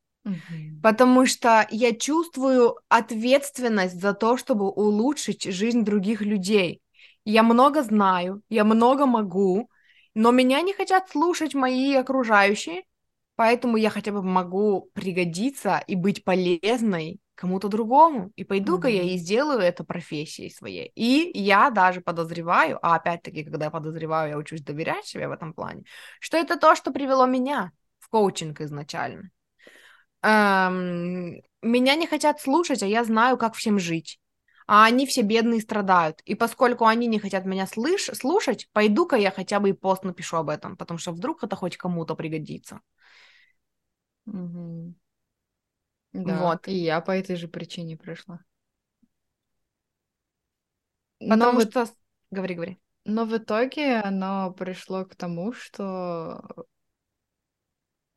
Потому что я чувствую ответственность за то, чтобы улучшить жизнь других людей. Я много знаю, я много могу, но меня не хотят слушать мои окружающие, поэтому я хотя бы могу пригодиться и быть полезной кому-то другому. И пойду-ка mm-hmm. я и сделаю это профессией своей. И я даже подозреваю, а опять-таки, когда я подозреваю, я учусь доверять себе в этом плане, что это то, что привело меня в коучинг изначально эм, меня не хотят слушать, а я знаю, как всем жить. А они все бедные страдают. И поскольку они не хотят меня слыш- слушать, пойду-ка я хотя бы и пост напишу об этом, потому что вдруг это хоть кому-то пригодится. Угу. Да, вот. и я по этой же причине пришла. Потому Но что... В... Говори, говори. Но в итоге оно пришло к тому, что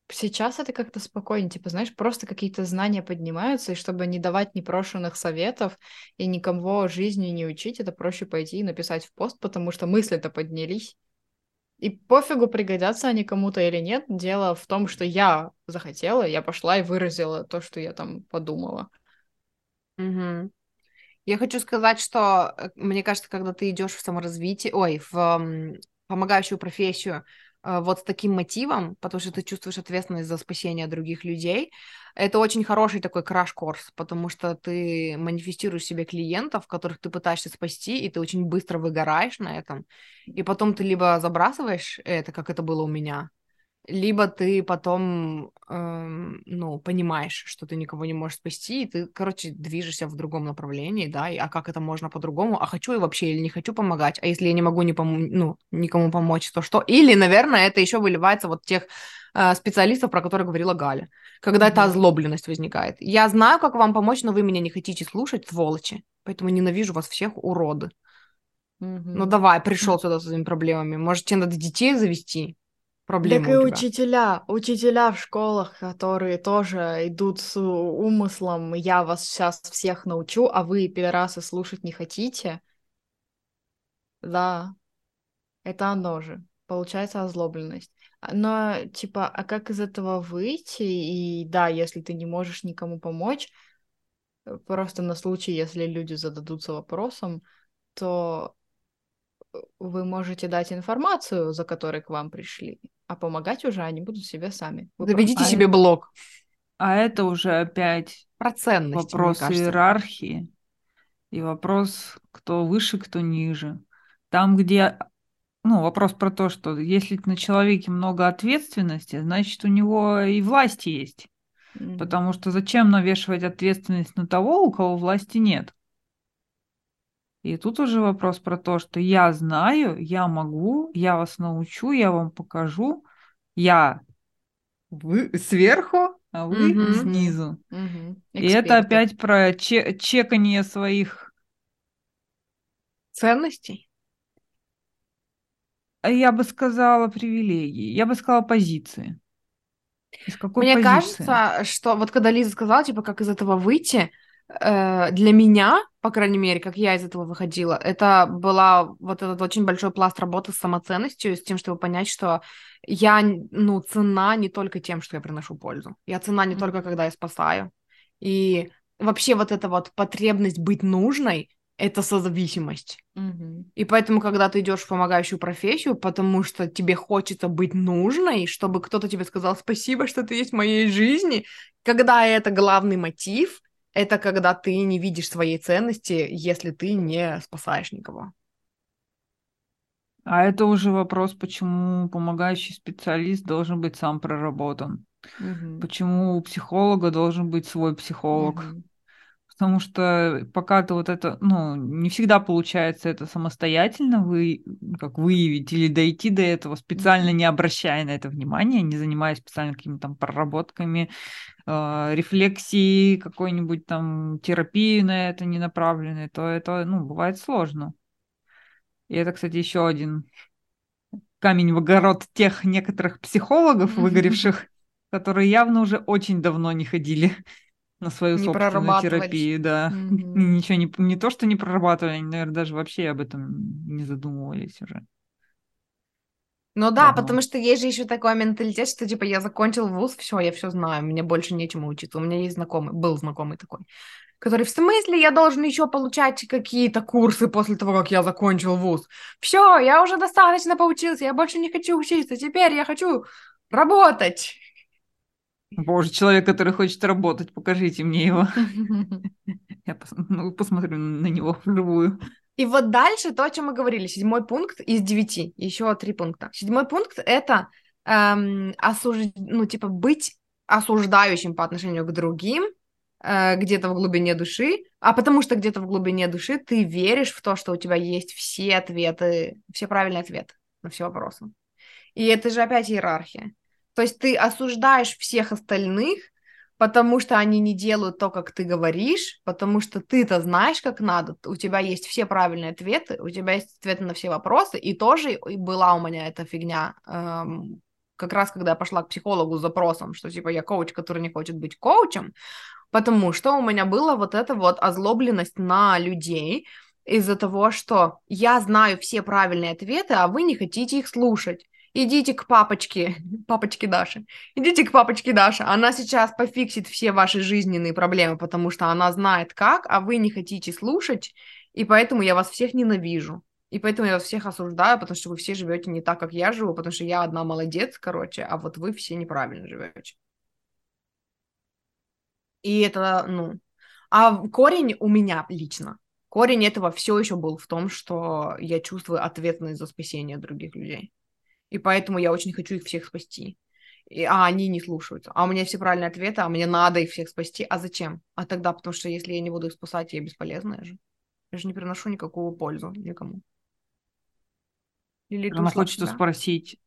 Сейчас это как-то спокойнее, типа, знаешь, просто какие-то знания поднимаются, и чтобы не давать непрошенных советов и никого жизни не учить, это проще пойти и написать в пост, потому что мысли-то поднялись. И пофигу, пригодятся они кому-то или нет. Дело в том, что я захотела, я пошла и выразила то, что я там подумала. Угу. Я хочу сказать, что э, мне кажется, когда ты идешь в саморазвитие, ой, в помогающую профессию, вот с таким мотивом, потому что ты чувствуешь ответственность за спасение других людей, это очень хороший такой краш-курс, потому что ты манифестируешь себе клиентов, которых ты пытаешься спасти, и ты очень быстро выгораешь на этом, и потом ты либо забрасываешь это, как это было у меня, либо ты потом, эм, ну, понимаешь, что ты никого не можешь спасти, и ты, короче, движешься в другом направлении, да, и, а как это можно по-другому, а хочу я вообще или не хочу помогать, а если я не могу не пом- ну, никому помочь, то что? Или, наверное, это еще выливается вот тех э, специалистов, про которых говорила Галя, когда mm-hmm. эта озлобленность возникает. Я знаю, как вам помочь, но вы меня не хотите слушать, сволочи, поэтому ненавижу вас всех, уроды. Mm-hmm. Ну давай, пришел сюда со своими проблемами. Может, тебе надо детей завести? Проблемы. Так и учителя, учителя в школах, которые тоже идут с умыслом, я вас сейчас всех научу, а вы, пидорасы, слушать не хотите. Да, это оно же. Получается озлобленность. А, но, типа, а как из этого выйти? И да, если ты не можешь никому помочь, э, просто на случай, если люди зададутся вопросом, то э, вы можете дать информацию, за которой к вам пришли, а помогать уже они будут себе сами. Вы Заведите просто... себе блог. А это уже опять Про ценности, вопрос иерархии и вопрос, кто выше, кто ниже. Там, где ну, вопрос про то, что если на человеке много ответственности, значит, у него и власть есть. Mm-hmm. Потому что зачем навешивать ответственность на того, у кого власти нет? И тут уже вопрос про то, что я знаю, я могу, я вас научу, я вам покажу, я вы сверху, а вы mm-hmm. снизу. Mm-hmm. И это опять про че- чекание своих ценностей. Я бы сказала привилегии, я бы сказала позиции. Из какой Мне позиции? кажется, что вот когда Лиза сказала, типа, как из этого выйти, для меня, по крайней мере, как я из этого выходила, это была вот этот очень большой пласт работы с самоценностью, с тем, чтобы понять, что я, ну, цена не только тем, что я приношу пользу. Я цена не mm-hmm. только, когда я спасаю. И вообще вот эта вот потребность быть нужной, это созависимость. Угу. И поэтому, когда ты идешь в помогающую профессию, потому что тебе хочется быть нужной, чтобы кто-то тебе сказал спасибо, что ты есть в моей жизни, когда это главный мотив, это когда ты не видишь своей ценности, если ты не спасаешь никого. А это уже вопрос, почему помогающий специалист должен быть сам проработан. Угу. Почему у психолога должен быть свой психолог. Угу потому что пока ты вот это, ну, не всегда получается это самостоятельно вы, как выявить или дойти до этого, специально не обращая на это внимания, не занимаясь специально какими-то там проработками, э, рефлексией, какой-нибудь там терапии на это не направленной, то это, ну, бывает сложно. И это, кстати, еще один камень в огород тех некоторых психологов выгоревших, которые явно уже очень давно не ходили на свою не собственную терапию, да. Mm-hmm. Ничего не, не то, что не прорабатывали, они, наверное, даже вообще об этом не задумывались уже. Ну да, Давно. потому что есть же еще такой менталитет, что типа я закончил вуз, все, я все знаю, мне больше нечему учиться. У меня есть знакомый, был знакомый такой, который в смысле я должен еще получать какие-то курсы после того, как я закончил вуз. Все, я уже достаточно поучился, я больше не хочу учиться, теперь я хочу работать. Боже, человек, который хочет работать, покажите мне его. Я ну, посмотрю на него вживую. И вот дальше то, о чем мы говорили. Седьмой пункт из девяти. Еще три пункта. Седьмой пункт — это эм, осуж... ну, типа, быть осуждающим по отношению к другим, э, где-то в глубине души, а потому что где-то в глубине души ты веришь в то, что у тебя есть все ответы, все правильные ответы на все вопросы. И это же опять иерархия. То есть ты осуждаешь всех остальных, потому что они не делают то, как ты говоришь, потому что ты-то знаешь, как надо, у тебя есть все правильные ответы, у тебя есть ответы на все вопросы, и тоже была у меня эта фигня, эм, как раз когда я пошла к психологу с запросом, что типа я коуч, который не хочет быть коучем, потому что у меня была вот эта вот озлобленность на людей из-за того, что я знаю все правильные ответы, а вы не хотите их слушать идите к папочке, папочке Даше, идите к папочке Даше, она сейчас пофиксит все ваши жизненные проблемы, потому что она знает как, а вы не хотите слушать, и поэтому я вас всех ненавижу. И поэтому я вас всех осуждаю, потому что вы все живете не так, как я живу, потому что я одна молодец, короче, а вот вы все неправильно живете. И это, ну... А корень у меня лично, корень этого все еще был в том, что я чувствую ответственность за спасение других людей и поэтому я очень хочу их всех спасти. И, а они не слушаются. А у меня все правильные ответы, а мне надо их всех спасти. А зачем? А тогда, потому что если я не буду их спасать, я бесполезная же. Я же не приношу никакого пользу никому. Или Она хочет спросить,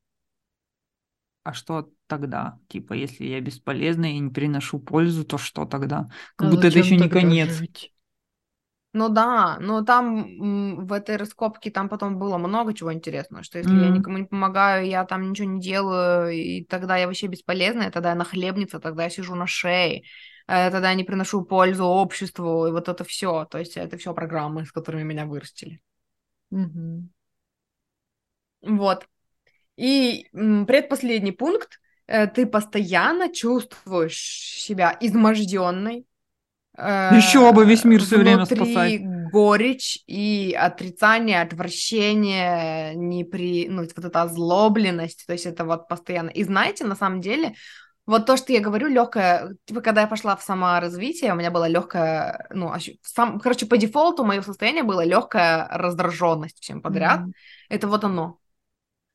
а что тогда? Типа, если я бесполезная и не приношу пользу, то что тогда? Как а будто это еще не конец. Жить? Ну да, но там в этой раскопке там потом было много чего интересного, что если mm-hmm. я никому не помогаю, я там ничего не делаю, и тогда я вообще бесполезная, тогда я нахлебница, тогда я сижу на шее, э, тогда я не приношу пользу обществу, и вот это все, то есть это все программы, с которыми меня вырастили. Mm-hmm. Вот. И предпоследний пункт, э, ты постоянно чувствуешь себя изможденной, еще бы весь мир все время спасать. горечь и отрицание, отвращение, непри... ну, вот эта озлобленность, то есть это вот постоянно. И знаете, на самом деле, Вот то, что я говорю, легкое, типа, когда я пошла в саморазвитие, у меня было легкое, ну, сам, короче, по дефолту мое состояние было легкая раздраженность всем подряд. Mm-hmm. Это вот оно.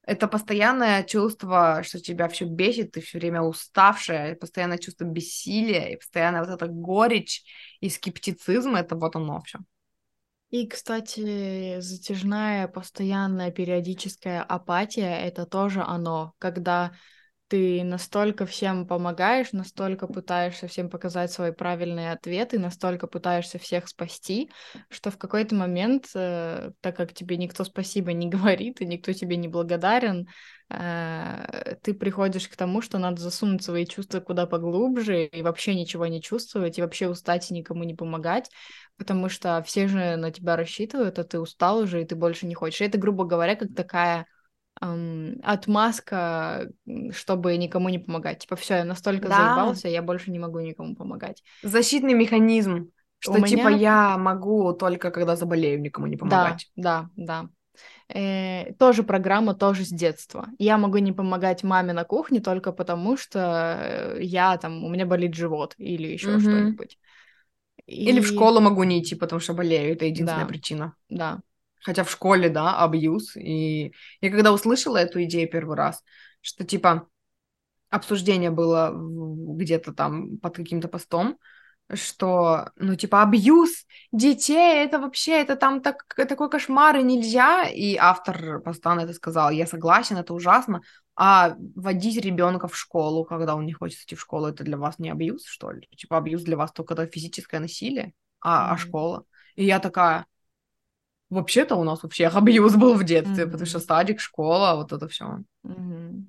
Это постоянное чувство, что тебя все бесит, ты все время уставшая, постоянное чувство бессилия, и постоянно вот эта горечь и скептицизм, это вот оно все. И, кстати, затяжная, постоянная, периодическая апатия — это тоже оно, когда ты настолько всем помогаешь, настолько пытаешься всем показать свои правильные ответы, настолько пытаешься всех спасти, что в какой-то момент, э, так как тебе никто спасибо не говорит и никто тебе не благодарен, э, ты приходишь к тому, что надо засунуть свои чувства куда поглубже и вообще ничего не чувствовать, и вообще устать и никому не помогать, потому что все же на тебя рассчитывают, а ты устал уже, и ты больше не хочешь. И это, грубо говоря, как такая эм, отмазка, чтобы никому не помогать. Типа, все, я настолько да. заебался, я больше не могу никому помогать. Защитный механизм, что У типа меня... я могу только когда заболею никому не помогать. Да, да, да. Э, тоже программа, тоже с детства. Я могу не помогать маме на кухне только потому, что я там, у меня болит живот или еще mm-hmm. что-нибудь. И... Или в школу могу не идти, потому что болею. Это единственная да. причина. Да. Хотя в школе, да, абьюз. И я когда услышала эту идею первый раз, что типа обсуждение было где-то там под каким-то постом, что, ну, типа, абьюз детей, это вообще, это там так, такой кошмар, и нельзя. И автор поста на это сказал, я согласен, это ужасно. А водить ребенка в школу, когда он не хочет идти в школу, это для вас не абьюз, что ли? Типа, абьюз для вас только это физическое насилие, а, mm-hmm. а школа? И я такая, Вообще-то у нас всех абьюз был в детстве, mm-hmm. потому что садик, школа, вот это все. Mm-hmm.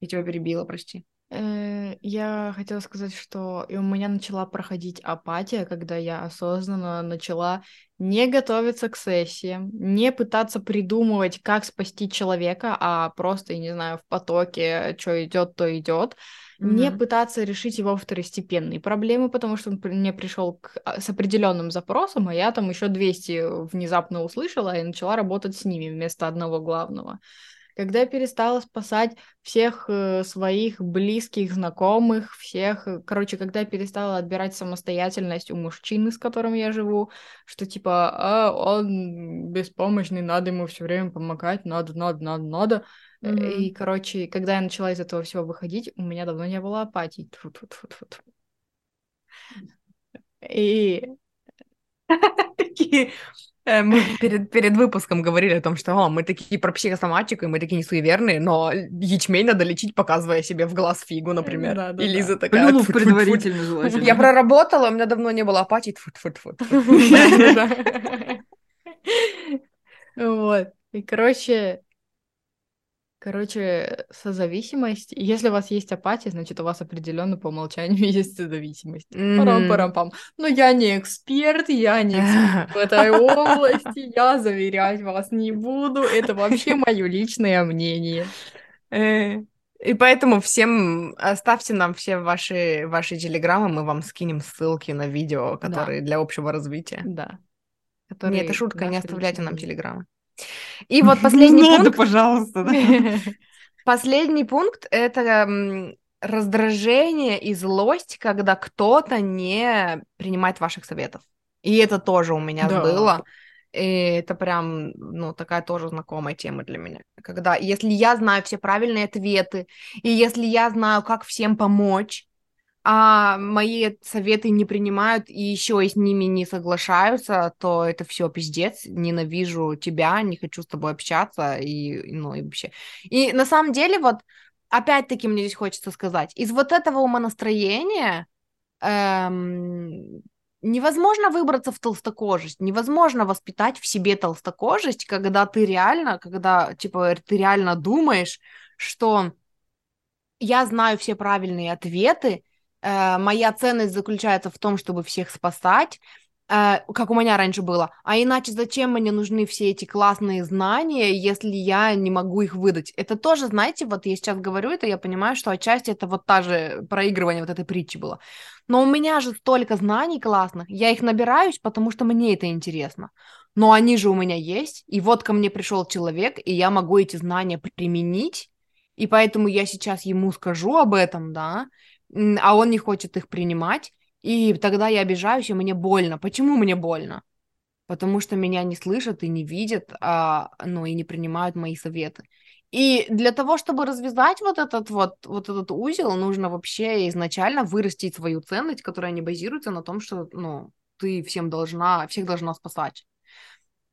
Я тебя перебила, прости. Э, я хотела сказать, что и у меня начала проходить апатия, когда я осознанно начала не готовиться к сессиям, не пытаться придумывать, как спасти человека, а просто, я не знаю, в потоке, что идет, то идет, mm-hmm. не пытаться решить его второстепенные проблемы, потому что он мне пришел к... А, с определенным запросом, а я там еще 200 внезапно услышала и начала работать с ними вместо одного главного. Когда я перестала спасать всех э, своих близких, знакомых, всех, э, короче, когда я перестала отбирать самостоятельность у мужчины, с которым я живу, что типа, а, он беспомощный, надо ему все время помогать, надо, надо, надо, надо. Mm-hmm. И, короче, когда я начала из этого всего выходить, у меня давно не было апатии. Тьфу-тьфу-тьфу-тьфу. И такие мы перед, перед выпуском говорили о том, что о, мы такие про психосоматику, и мы такие несуеверные, но ячмень надо лечить, показывая себе в глаз фигу, например. Да, да, и Лиза да. такая... Плюнув предварительно желательно. Я проработала, у меня давно не было апатии. Тьфу-тьфу-тьфу. Вот. И, короче, Короче, созависимость. Если у вас есть апатия, значит, у вас определенно по умолчанию есть созависимость. Mm-hmm. Парам-парам-пам. Но я не эксперт, я не эксперт в этой области, я заверять вас не буду. Это вообще мое личное мнение. Э, и поэтому всем оставьте нам все ваши, ваши телеграммы, мы вам скинем ссылки на видео, которые да. для общего развития. Да. Которые Нет, это шутка, не оставляйте нам телеграммы. И вот последний пункт... Надо, пожалуйста. Последний пункт — это раздражение и злость, когда кто-то не принимает ваших советов. И это тоже у меня да. было. И это прям, ну, такая тоже знакомая тема для меня. Когда, если я знаю все правильные ответы, и если я знаю, как всем помочь, а мои советы не принимают и еще с ними не соглашаются, то это все пиздец. Ненавижу тебя, не хочу с тобой общаться и, ну, и вообще. И на самом деле, вот, опять-таки мне здесь хочется сказать, из вот этого умонастроения эм, невозможно выбраться в толстокожесть, невозможно воспитать в себе толстокожесть, когда ты реально, когда, типа, ты реально думаешь, что я знаю все правильные ответы, моя ценность заключается в том, чтобы всех спасать, э, как у меня раньше было. А иначе зачем мне нужны все эти классные знания, если я не могу их выдать? Это тоже, знаете, вот я сейчас говорю это, я понимаю, что отчасти это вот та же проигрывание вот этой притчи было. Но у меня же столько знаний классных, я их набираюсь, потому что мне это интересно. Но они же у меня есть, и вот ко мне пришел человек, и я могу эти знания применить, и поэтому я сейчас ему скажу об этом, да, а он не хочет их принимать, и тогда я обижаюсь, и мне больно. Почему мне больно? Потому что меня не слышат и не видят, а, ну, и не принимают мои советы. И для того, чтобы развязать вот этот вот, вот этот узел, нужно вообще изначально вырастить свою ценность, которая не базируется на том, что, ну, ты всем должна, всех должна спасать.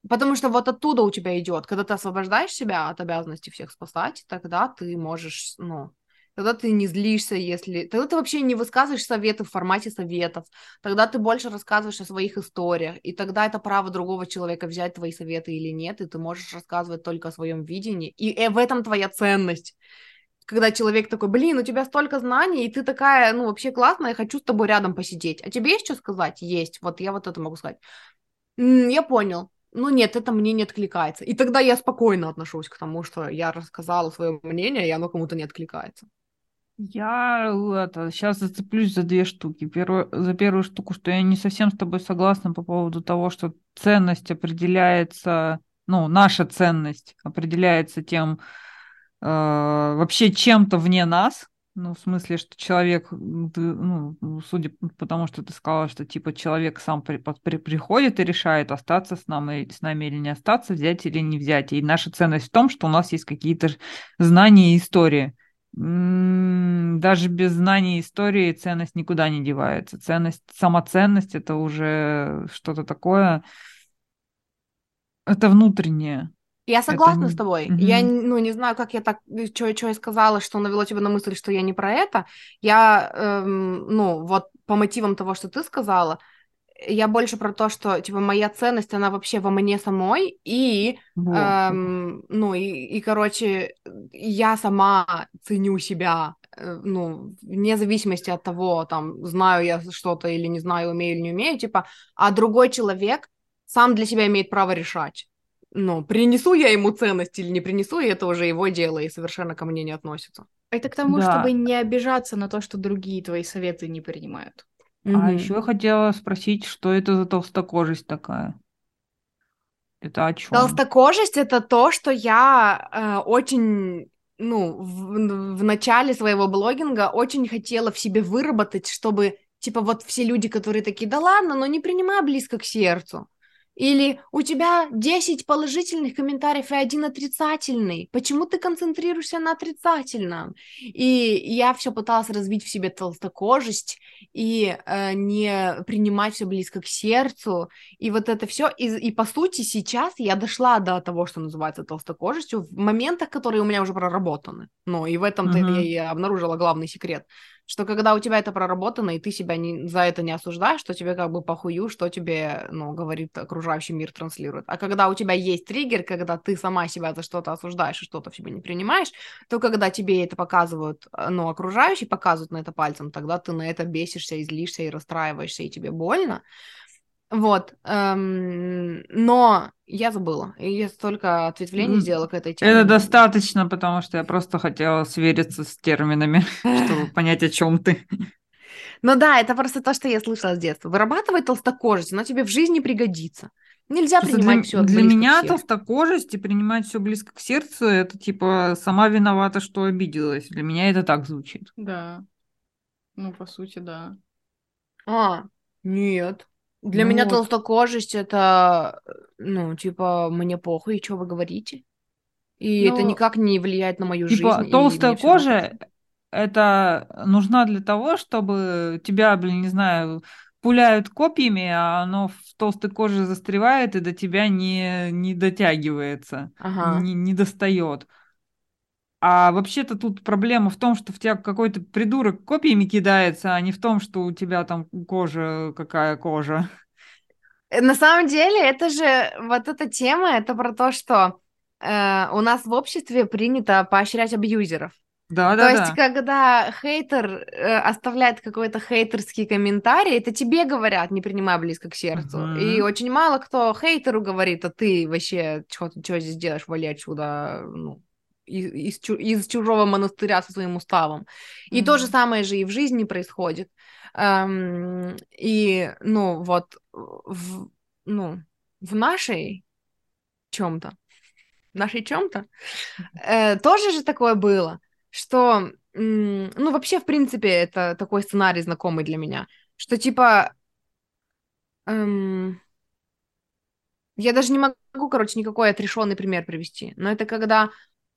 Потому что вот оттуда у тебя идет, когда ты освобождаешь себя от обязанности всех спасать, тогда ты можешь, ну, тогда ты не злишься, если... Тогда ты вообще не высказываешь советы в формате советов, тогда ты больше рассказываешь о своих историях, и тогда это право другого человека взять твои советы или нет, и ты можешь рассказывать только о своем видении, и э, в этом твоя ценность. Когда человек такой, блин, у тебя столько знаний, и ты такая, ну, вообще классная, я хочу с тобой рядом посидеть. А тебе есть что сказать? Есть. Вот я вот это могу сказать. Я понял ну нет, это мне не откликается. И тогда я спокойно отношусь к тому, что я рассказала свое мнение, и оно кому-то не откликается. Я это, сейчас зацеплюсь за две штуки. Первую, за первую штуку, что я не совсем с тобой согласна по поводу того, что ценность определяется, ну, наша ценность определяется тем, э, вообще чем-то вне нас, ну, в смысле, что человек, ты, ну, судя по тому, что ты сказала, что типа человек сам при, при, приходит и решает, остаться с нами, с нами или не остаться, взять или не взять. И наша ценность в том, что у нас есть какие-то знания и истории. Даже без знаний истории ценность никуда не девается. Ценность, самоценность это уже что-то такое, это внутреннее. Я согласна это... с тобой. Mm-hmm. Я ну, не знаю, как я так, что я сказала, что навело тебя на мысль, что я не про это. Я, эм, ну, вот по мотивам того, что ты сказала, я больше про то, что, типа, моя ценность, она вообще во мне самой, и, вот. эм, ну, и, и, короче, я сама ценю себя, э, ну, вне зависимости от того, там, знаю я что-то или не знаю, умею или не умею, типа, а другой человек сам для себя имеет право решать ну, принесу я ему ценность или не принесу, и это уже его дело, и совершенно ко мне не относится. Это к тому, да. чтобы не обижаться на то, что другие твои советы не принимают. А еще я хотела спросить, что это за толстокожесть такая? Это о чем? Толстокожесть это то, что я э, очень ну, в, в начале своего блогинга очень хотела в себе выработать, чтобы, типа, вот все люди, которые такие, да ладно, но не принимай близко к сердцу. Или у тебя 10 положительных комментариев и один отрицательный. Почему ты концентрируешься на отрицательном? И я все пыталась развить в себе толстокожесть и э, не принимать все близко к сердцу. И вот это все. И, и по сути сейчас я дошла до того, что называется толстокожестью в моментах, которые у меня уже проработаны. Ну и в этом-то uh-huh. я и обнаружила главный секрет что когда у тебя это проработано, и ты себя не, за это не осуждаешь, что тебе как бы похую, что тебе, ну, говорит окружающий мир, транслирует. А когда у тебя есть триггер, когда ты сама себя за что-то осуждаешь и что-то в себе не принимаешь, то когда тебе это показывают, э, ну, окружающие показывают на это пальцем, тогда ты на это бесишься, и злишься и расстраиваешься, и тебе больно. Вот, эм, но я забыла. И я столько ответвлений сделала к этой теме. Это достаточно, потому что я просто хотела свериться с терминами, чтобы понять, о чем ты. Ну да, это просто то, что я слышала с детства. Вырабатывай толстокожесть, но тебе в жизни пригодится. Нельзя просто принимать все Для меня толстокожесть и принимать все близко к сердцу, это типа сама виновата, что обиделась. Для меня это так звучит. Да. Ну, по сути, да. А, нет. Для ну, меня вот. толстокожесть это, ну, типа, мне похуй, и что вы говорите? И ну, это никак не влияет на мою типа, жизнь. Толстая кожа это нужна для того, чтобы тебя, блин, не знаю, пуляют копьями, а оно в толстой коже застревает и до тебя не, не дотягивается, ага. не, не достает. А вообще-то тут проблема в том, что в тебя какой-то придурок копьями кидается, а не в том, что у тебя там кожа какая кожа. Э, на самом деле, это же вот эта тема, это про то, что э, у нас в обществе принято поощрять абьюзеров. Да, да, То есть, когда хейтер э, оставляет какой-то хейтерский комментарий, это тебе говорят, не принимай близко к сердцу. Uh-huh. И очень мало кто хейтеру говорит, а ты вообще что здесь делаешь, вали отсюда, ну, из, из, чужого монастыря со своим уставом. И mm-hmm. то же самое же и в жизни происходит. Эм, и, ну, вот, в, ну, в нашей чем-то, в нашей чем-то, э, тоже же такое было. что, ну, вообще, в принципе, это такой сценарий знакомый для меня, что, типа, эм, я даже не могу, короче, никакой отрешенный пример привести, но это когда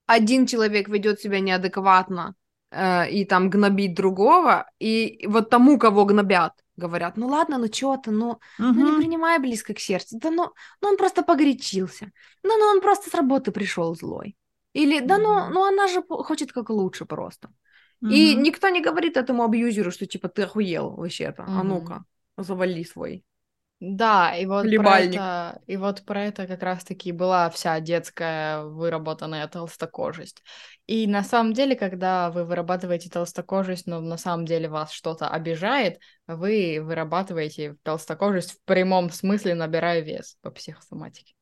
один человек ведет себя неадекватно э, и там гнобит другого, и вот тому, кого гнобят, говорят, ну ладно, ну что ты, ну, угу. ну не принимай близко к сердцу, да ну, ну он просто погорячился, ну, ну он просто с работы пришел злой. Или, да ну, ну она же хочет как лучше просто. Угу. И никто не говорит этому абьюзеру, что типа ты охуел вообще-то, угу. а ну-ка, завали свой. Да, и вот про это, и вот про это как раз-таки была вся детская выработанная толстокожесть. И на самом деле, когда вы вырабатываете толстокожесть, но на самом деле вас что-то обижает, вы вырабатываете толстокожесть в прямом смысле, набирая вес по психосоматике.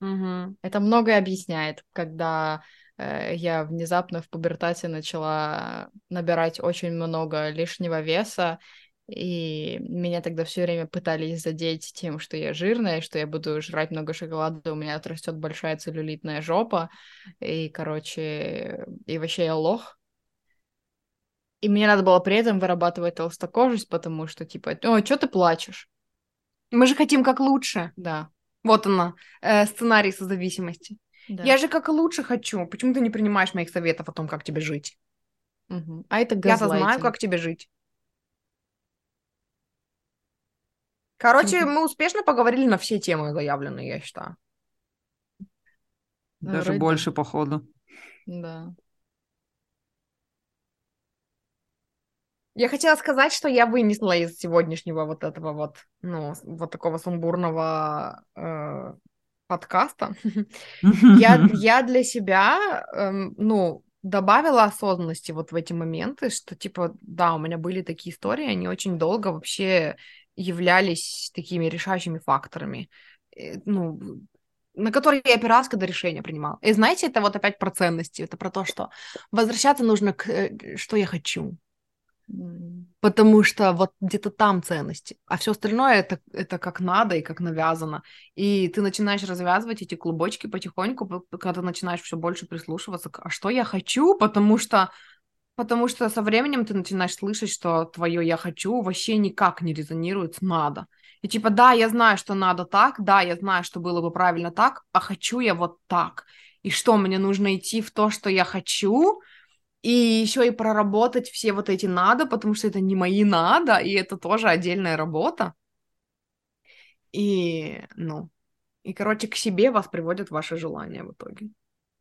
Угу. Это многое объясняет, когда э, я внезапно в пубертате начала набирать очень много лишнего веса, и меня тогда все время пытались задеть тем, что я жирная, что я буду жрать много шоколада, у меня отрастет большая целлюлитная жопа, и, короче, и вообще я лох. И мне надо было при этом вырабатывать толстокожесть, потому что, типа, о, что ты плачешь? Мы же хотим как лучше. Да. Вот она, э, сценарий созависимости. Да. Я же как лучше хочу. Почему ты не принимаешь моих советов о том, как тебе жить? Угу. А это Я-то знаю, как тебе жить. Короче, мы успешно поговорили на все темы заявленные, я считаю. Даже Вроде... больше, походу. Да. Я хотела сказать, что я вынесла из сегодняшнего вот этого вот, ну, вот такого сумбурного э, подкаста. я, я для себя, э, ну, добавила осознанности вот в эти моменты, что, типа, да, у меня были такие истории, они очень долго вообще являлись такими решающими факторами, э, ну, на которые я опиралась, когда решение принимала. И знаете, это вот опять про ценности, это про то, что возвращаться нужно к э, что я хочу. Потому что вот где-то там ценности, а все остальное это, это как надо и как навязано. И ты начинаешь развязывать эти клубочки потихоньку, когда ты начинаешь все больше прислушиваться, а что я хочу, потому что Потому что со временем ты начинаешь слышать, что твое «я хочу» вообще никак не резонирует с «надо». И типа, да, я знаю, что надо так, да, я знаю, что было бы правильно так, а хочу я вот так. И что, мне нужно идти в то, что я хочу, и еще и проработать все вот эти надо, потому что это не мои надо, и это тоже отдельная работа. И, ну, и, короче, к себе вас приводят ваши желания в итоге.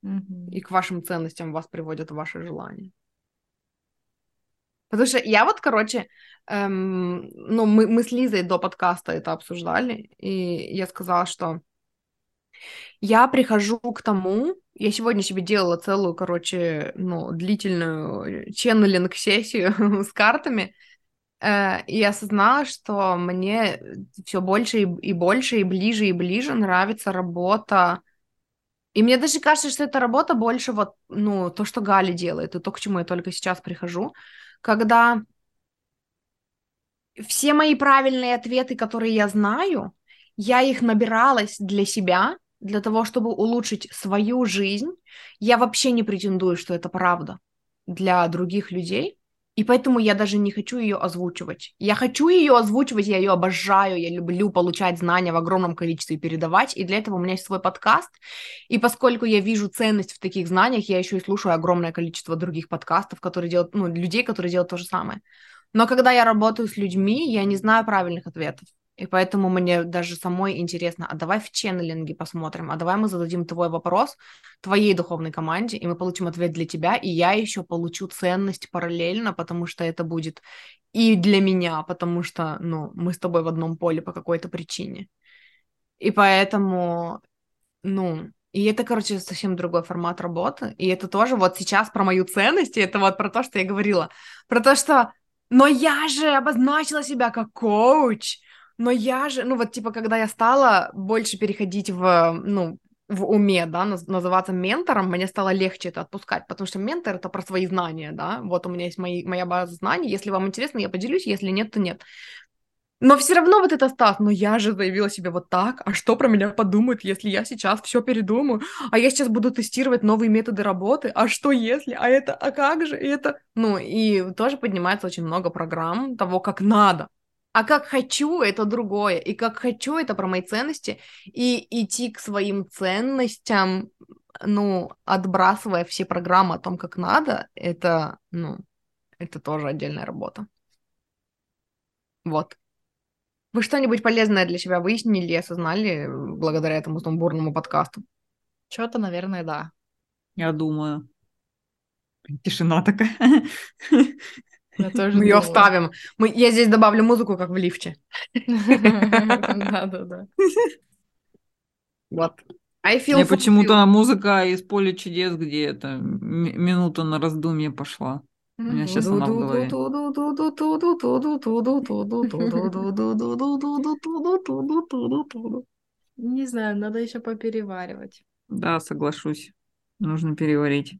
Mm-hmm. И к вашим ценностям вас приводят ваши желания. Потому что я вот, короче, эм, ну, мы, мы с Лизой до подкаста это обсуждали, и я сказала, что я прихожу к тому, я сегодня себе делала целую, короче, ну, длительную ченнелинг-сессию с картами, э, и осознала, что мне все больше и, и больше, и ближе, и ближе нравится работа. И мне даже кажется, что эта работа больше вот, ну, то, что Галя делает, и то, к чему я только сейчас прихожу, когда все мои правильные ответы, которые я знаю, я их набиралась для себя, для того, чтобы улучшить свою жизнь. Я вообще не претендую, что это правда для других людей. И поэтому я даже не хочу ее озвучивать. Я хочу ее озвучивать, я ее обожаю, я люблю получать знания в огромном количестве и передавать. И для этого у меня есть свой подкаст. И поскольку я вижу ценность в таких знаниях, я еще и слушаю огромное количество других подкастов, которые делают, ну, людей, которые делают то же самое. Но когда я работаю с людьми, я не знаю правильных ответов. И поэтому мне даже самой интересно, а давай в ченнелинге посмотрим, а давай мы зададим твой вопрос твоей духовной команде, и мы получим ответ для тебя, и я еще получу ценность параллельно, потому что это будет и для меня, потому что, ну, мы с тобой в одном поле по какой-то причине. И поэтому, ну, и это, короче, совсем другой формат работы. И это тоже вот сейчас про мою ценность, и это вот про то, что я говорила. Про то, что но я же обозначила себя как коуч, но я же, ну вот типа, когда я стала больше переходить в, ну, в уме, да, называться ментором, мне стало легче это отпускать, потому что ментор — это про свои знания, да, вот у меня есть мои, моя база знаний, если вам интересно, я поделюсь, если нет, то нет. Но все равно вот это Стас, но я же заявила себе вот так, а что про меня подумают, если я сейчас все передумаю, а я сейчас буду тестировать новые методы работы, а что если, а это, а как же, это... Ну, и тоже поднимается очень много программ того, как надо. А как хочу, это другое. И как хочу, это про мои ценности. И идти к своим ценностям, ну, отбрасывая все программы о том, как надо, это, ну, это тоже отдельная работа. Вот. Вы что-нибудь полезное для себя выяснили и осознали благодаря этому сумбурному подкасту? Что-то, наверное, да. Я думаю. Тишина такая. Я тоже Мы ее оставим. Мы... Я здесь добавлю музыку, как в лифте. Да-да-да. Вот. Мне for почему-то музыка из поля чудес, где это минута на раздумье пошла. У меня сейчас она в голове. Не знаю, надо еще попереваривать. Да, соглашусь. Нужно переварить.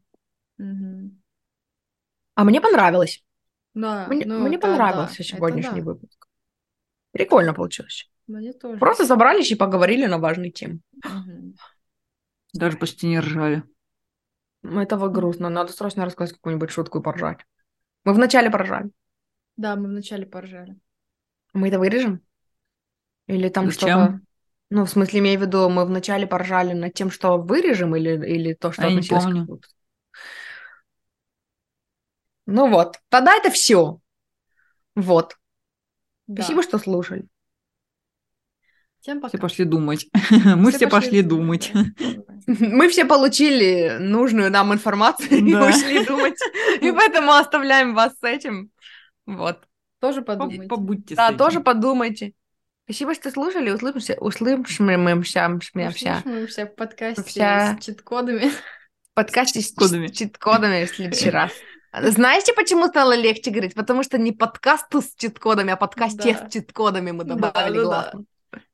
А мне понравилось. Да, Мне, ну, мне понравился да, сегодняшний да. выпуск. Прикольно получилось. Мне тоже. Просто собрались и поговорили на важные темы. Мгм. Даже почти не ржали. Ну, Это вот грустно. Надо срочно рассказать какую-нибудь шутку и поржать. Мы вначале поржали. Да, мы вначале поржали. Мы это вырежем? Или там Зачем? что-то... Ну, в смысле, имею в виду, мы вначале поржали над тем, что вырежем, или, или то, что А я не относилось к выпуску? Ну вот, тогда это все. Вот. Да. Спасибо, что слушали. Всем пока. Все пошли думать. Мы все пошли думать. да. Давай. Мы все получили нужную нам информацию и Да. ушли думать. И поэтому оставляем вас с этим. Вот. Тоже По- подумайте. Побудьте Да, тоже подумайте. Спасибо, что слушали. Услышимся. Услышимся. Услышимся в подкасте с чит-кодами. В подкасте с Чит-кодами. чит- чит-кодами в следующий раз. Знаете, почему стало легче говорить? Потому что не подкасту с чит-кодами, а подкасте Да. с чит-кодами мы добавили Да-да-да. гласно.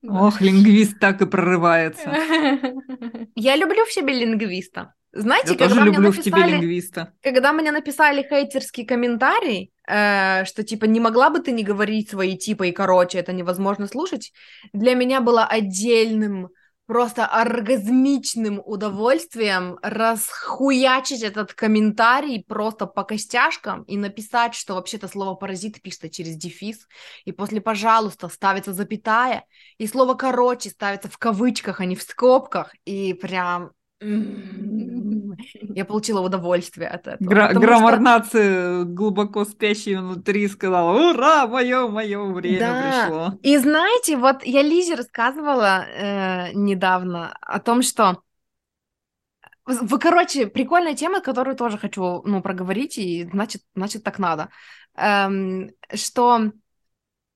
Ох, лингвист так и прорывается. Я люблю в себе лингвиста. Знаете, Я когда тоже мне люблю в тебе написали- лингвиста. когда мне написали хейтерский комментарий, э, что типа не могла бы ты не говорить свои типа и короче, это невозможно слушать, для меня было отдельным, просто оргазмичным удовольствием расхуячить этот комментарий просто по костяшкам и написать, что вообще-то слово паразит пишется через дефис, и после пожалуйста ставится запятая, и слово короче ставится в кавычках, а не в скобках, и прям... Я получила удовольствие от этого. Гра- Граммар что- нации, глубоко спящий внутри, сказала, ура, мое, мое время Да. пришло. И знаете, вот я Лизе рассказывала э, недавно о том, что в- короче, прикольная тема, которую тоже хочу, ну, проговорить, и значит, значит, так надо. Эм, что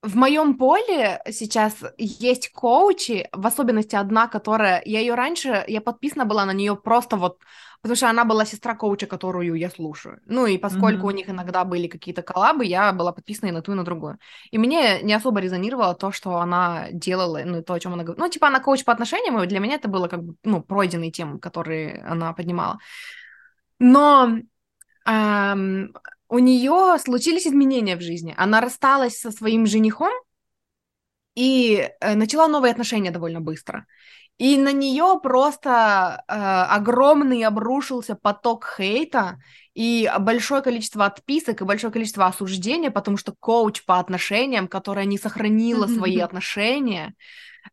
в моем поле сейчас есть коучи, в особенности одна, которая, я ее раньше, я подписана была на нее просто вот, потому что она была сестра коуча, которую я слушаю. Ну и поскольку Мгм. у них иногда были какие-то коллабы, я была подписана и на ту, и на другую. И мне не особо резонировало то, что она делала, ну, то, о чем она говорила. Ну, типа, она коуч по отношениям, и для меня это было как бы, ну, пройденные темы, которые она поднимала. Но ам, у нее случились изменения в жизни. Она рассталась со своим женихом и э, начала новые отношения довольно быстро. И на нее просто э, огромный обрушился поток хейта и большое количество отписок и большое количество осуждения, потому что коуч по отношениям, которая не сохранила свои отношения,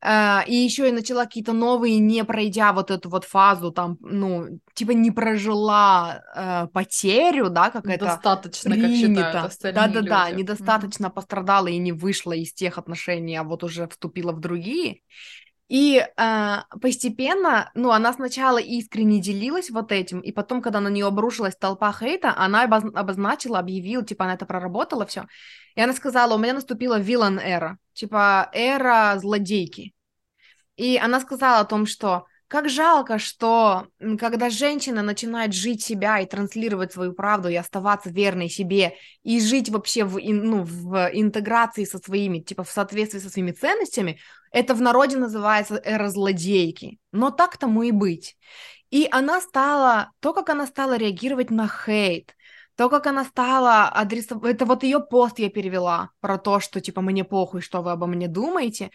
и еще и начала какие-то новые, не пройдя вот эту вот фазу, там, ну, типа не прожила э, потерю, да, как это Достаточно, как считают принято. Да-да-да, недостаточно пострадала и не вышла из тех отношений, а вот уже вступила в другие. И э, постепенно, ну, она сначала искренне делилась вот этим, и потом, когда на нее обрушилась толпа хейта, она обоз- обозначила, объявила, типа, она это проработала, все. И она сказала, у меня наступила вилан эра, типа, эра злодейки. И она сказала о том, что как жалко, что когда женщина начинает жить себя и транслировать свою правду, и оставаться верной себе, и жить вообще в, ну, в интеграции со своими, типа в соответствии со своими ценностями, это в народе называется эра злодейки. Но так тому и быть. И она стала, то, как она стала реагировать на хейт, то, как она стала адресовать... Это вот ее пост я перевела про то, что, типа, мне похуй, что вы обо мне думаете.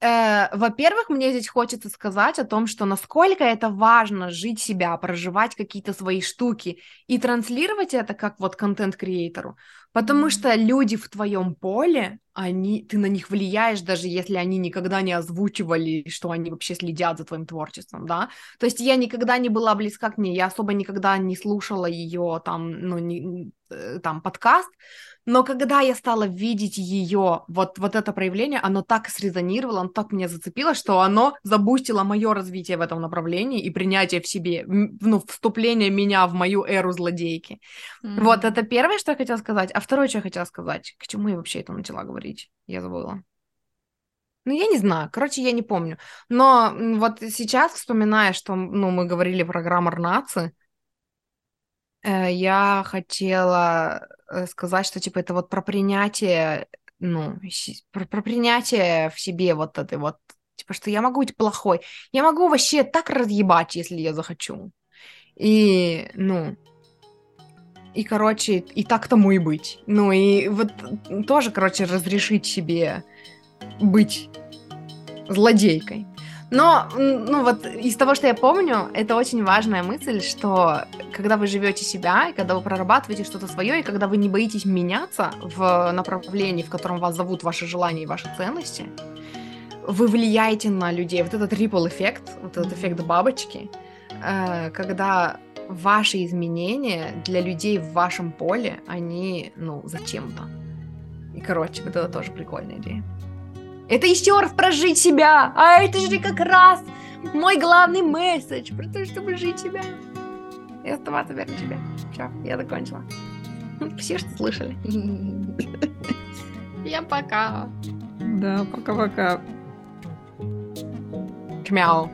Э, во-первых, мне здесь хочется сказать о том, что насколько это важно жить себя, проживать какие-то свои штуки и транслировать это как вот контент-креатору, потому что люди в твоем поле, они, ты на них влияешь, даже если они никогда не озвучивали, что они вообще следят за твоим творчеством, да. То есть я никогда не была близка к ней, я особо никогда не слушала ее там, ну, не, э, там подкаст, но когда я стала видеть ее, вот, вот это проявление, оно так срезонировало, оно так меня зацепило, что оно забустило мое развитие в этом направлении и принятие в себе, ну, вступление меня в мою эру злодейки. Mm-hmm. Вот, это первое, что я хотела сказать. А второе, что я хотела сказать, к чему я вообще это начала говорить? Я забыла. Ну, я не знаю, короче, я не помню. Но вот сейчас, вспоминая, что, ну, мы говорили про граммар нации, я хотела Э, сказать, что типа это вот про принятие, ну, про, про принятие в себе вот этой вот, типа, что я могу быть плохой, я могу вообще так разъебать, если я захочу. И, ну, и, короче, и так тому и быть. Ну, и вот тоже, короче, разрешить себе быть злодейкой. Но, ну вот из того, что я помню, это очень важная мысль, что когда вы живете себя, и когда вы прорабатываете что-то свое, и когда вы не боитесь меняться в направлении, в котором вас зовут ваши желания и ваши ценности, вы влияете на людей. Вот этот ripple эффект, вот этот эффект бабочки, э, когда ваши изменения для людей в вашем поле, они, ну, зачем-то. И, короче, вот это тоже прикольная идея. Это еще раз прожить себя. А это же как раз мой главный месседж про то, чтобы жить себя. И оставаться верным тебе. Все, я закончила. Все, что слышали. Я пока. Да, пока-пока. Чмяу.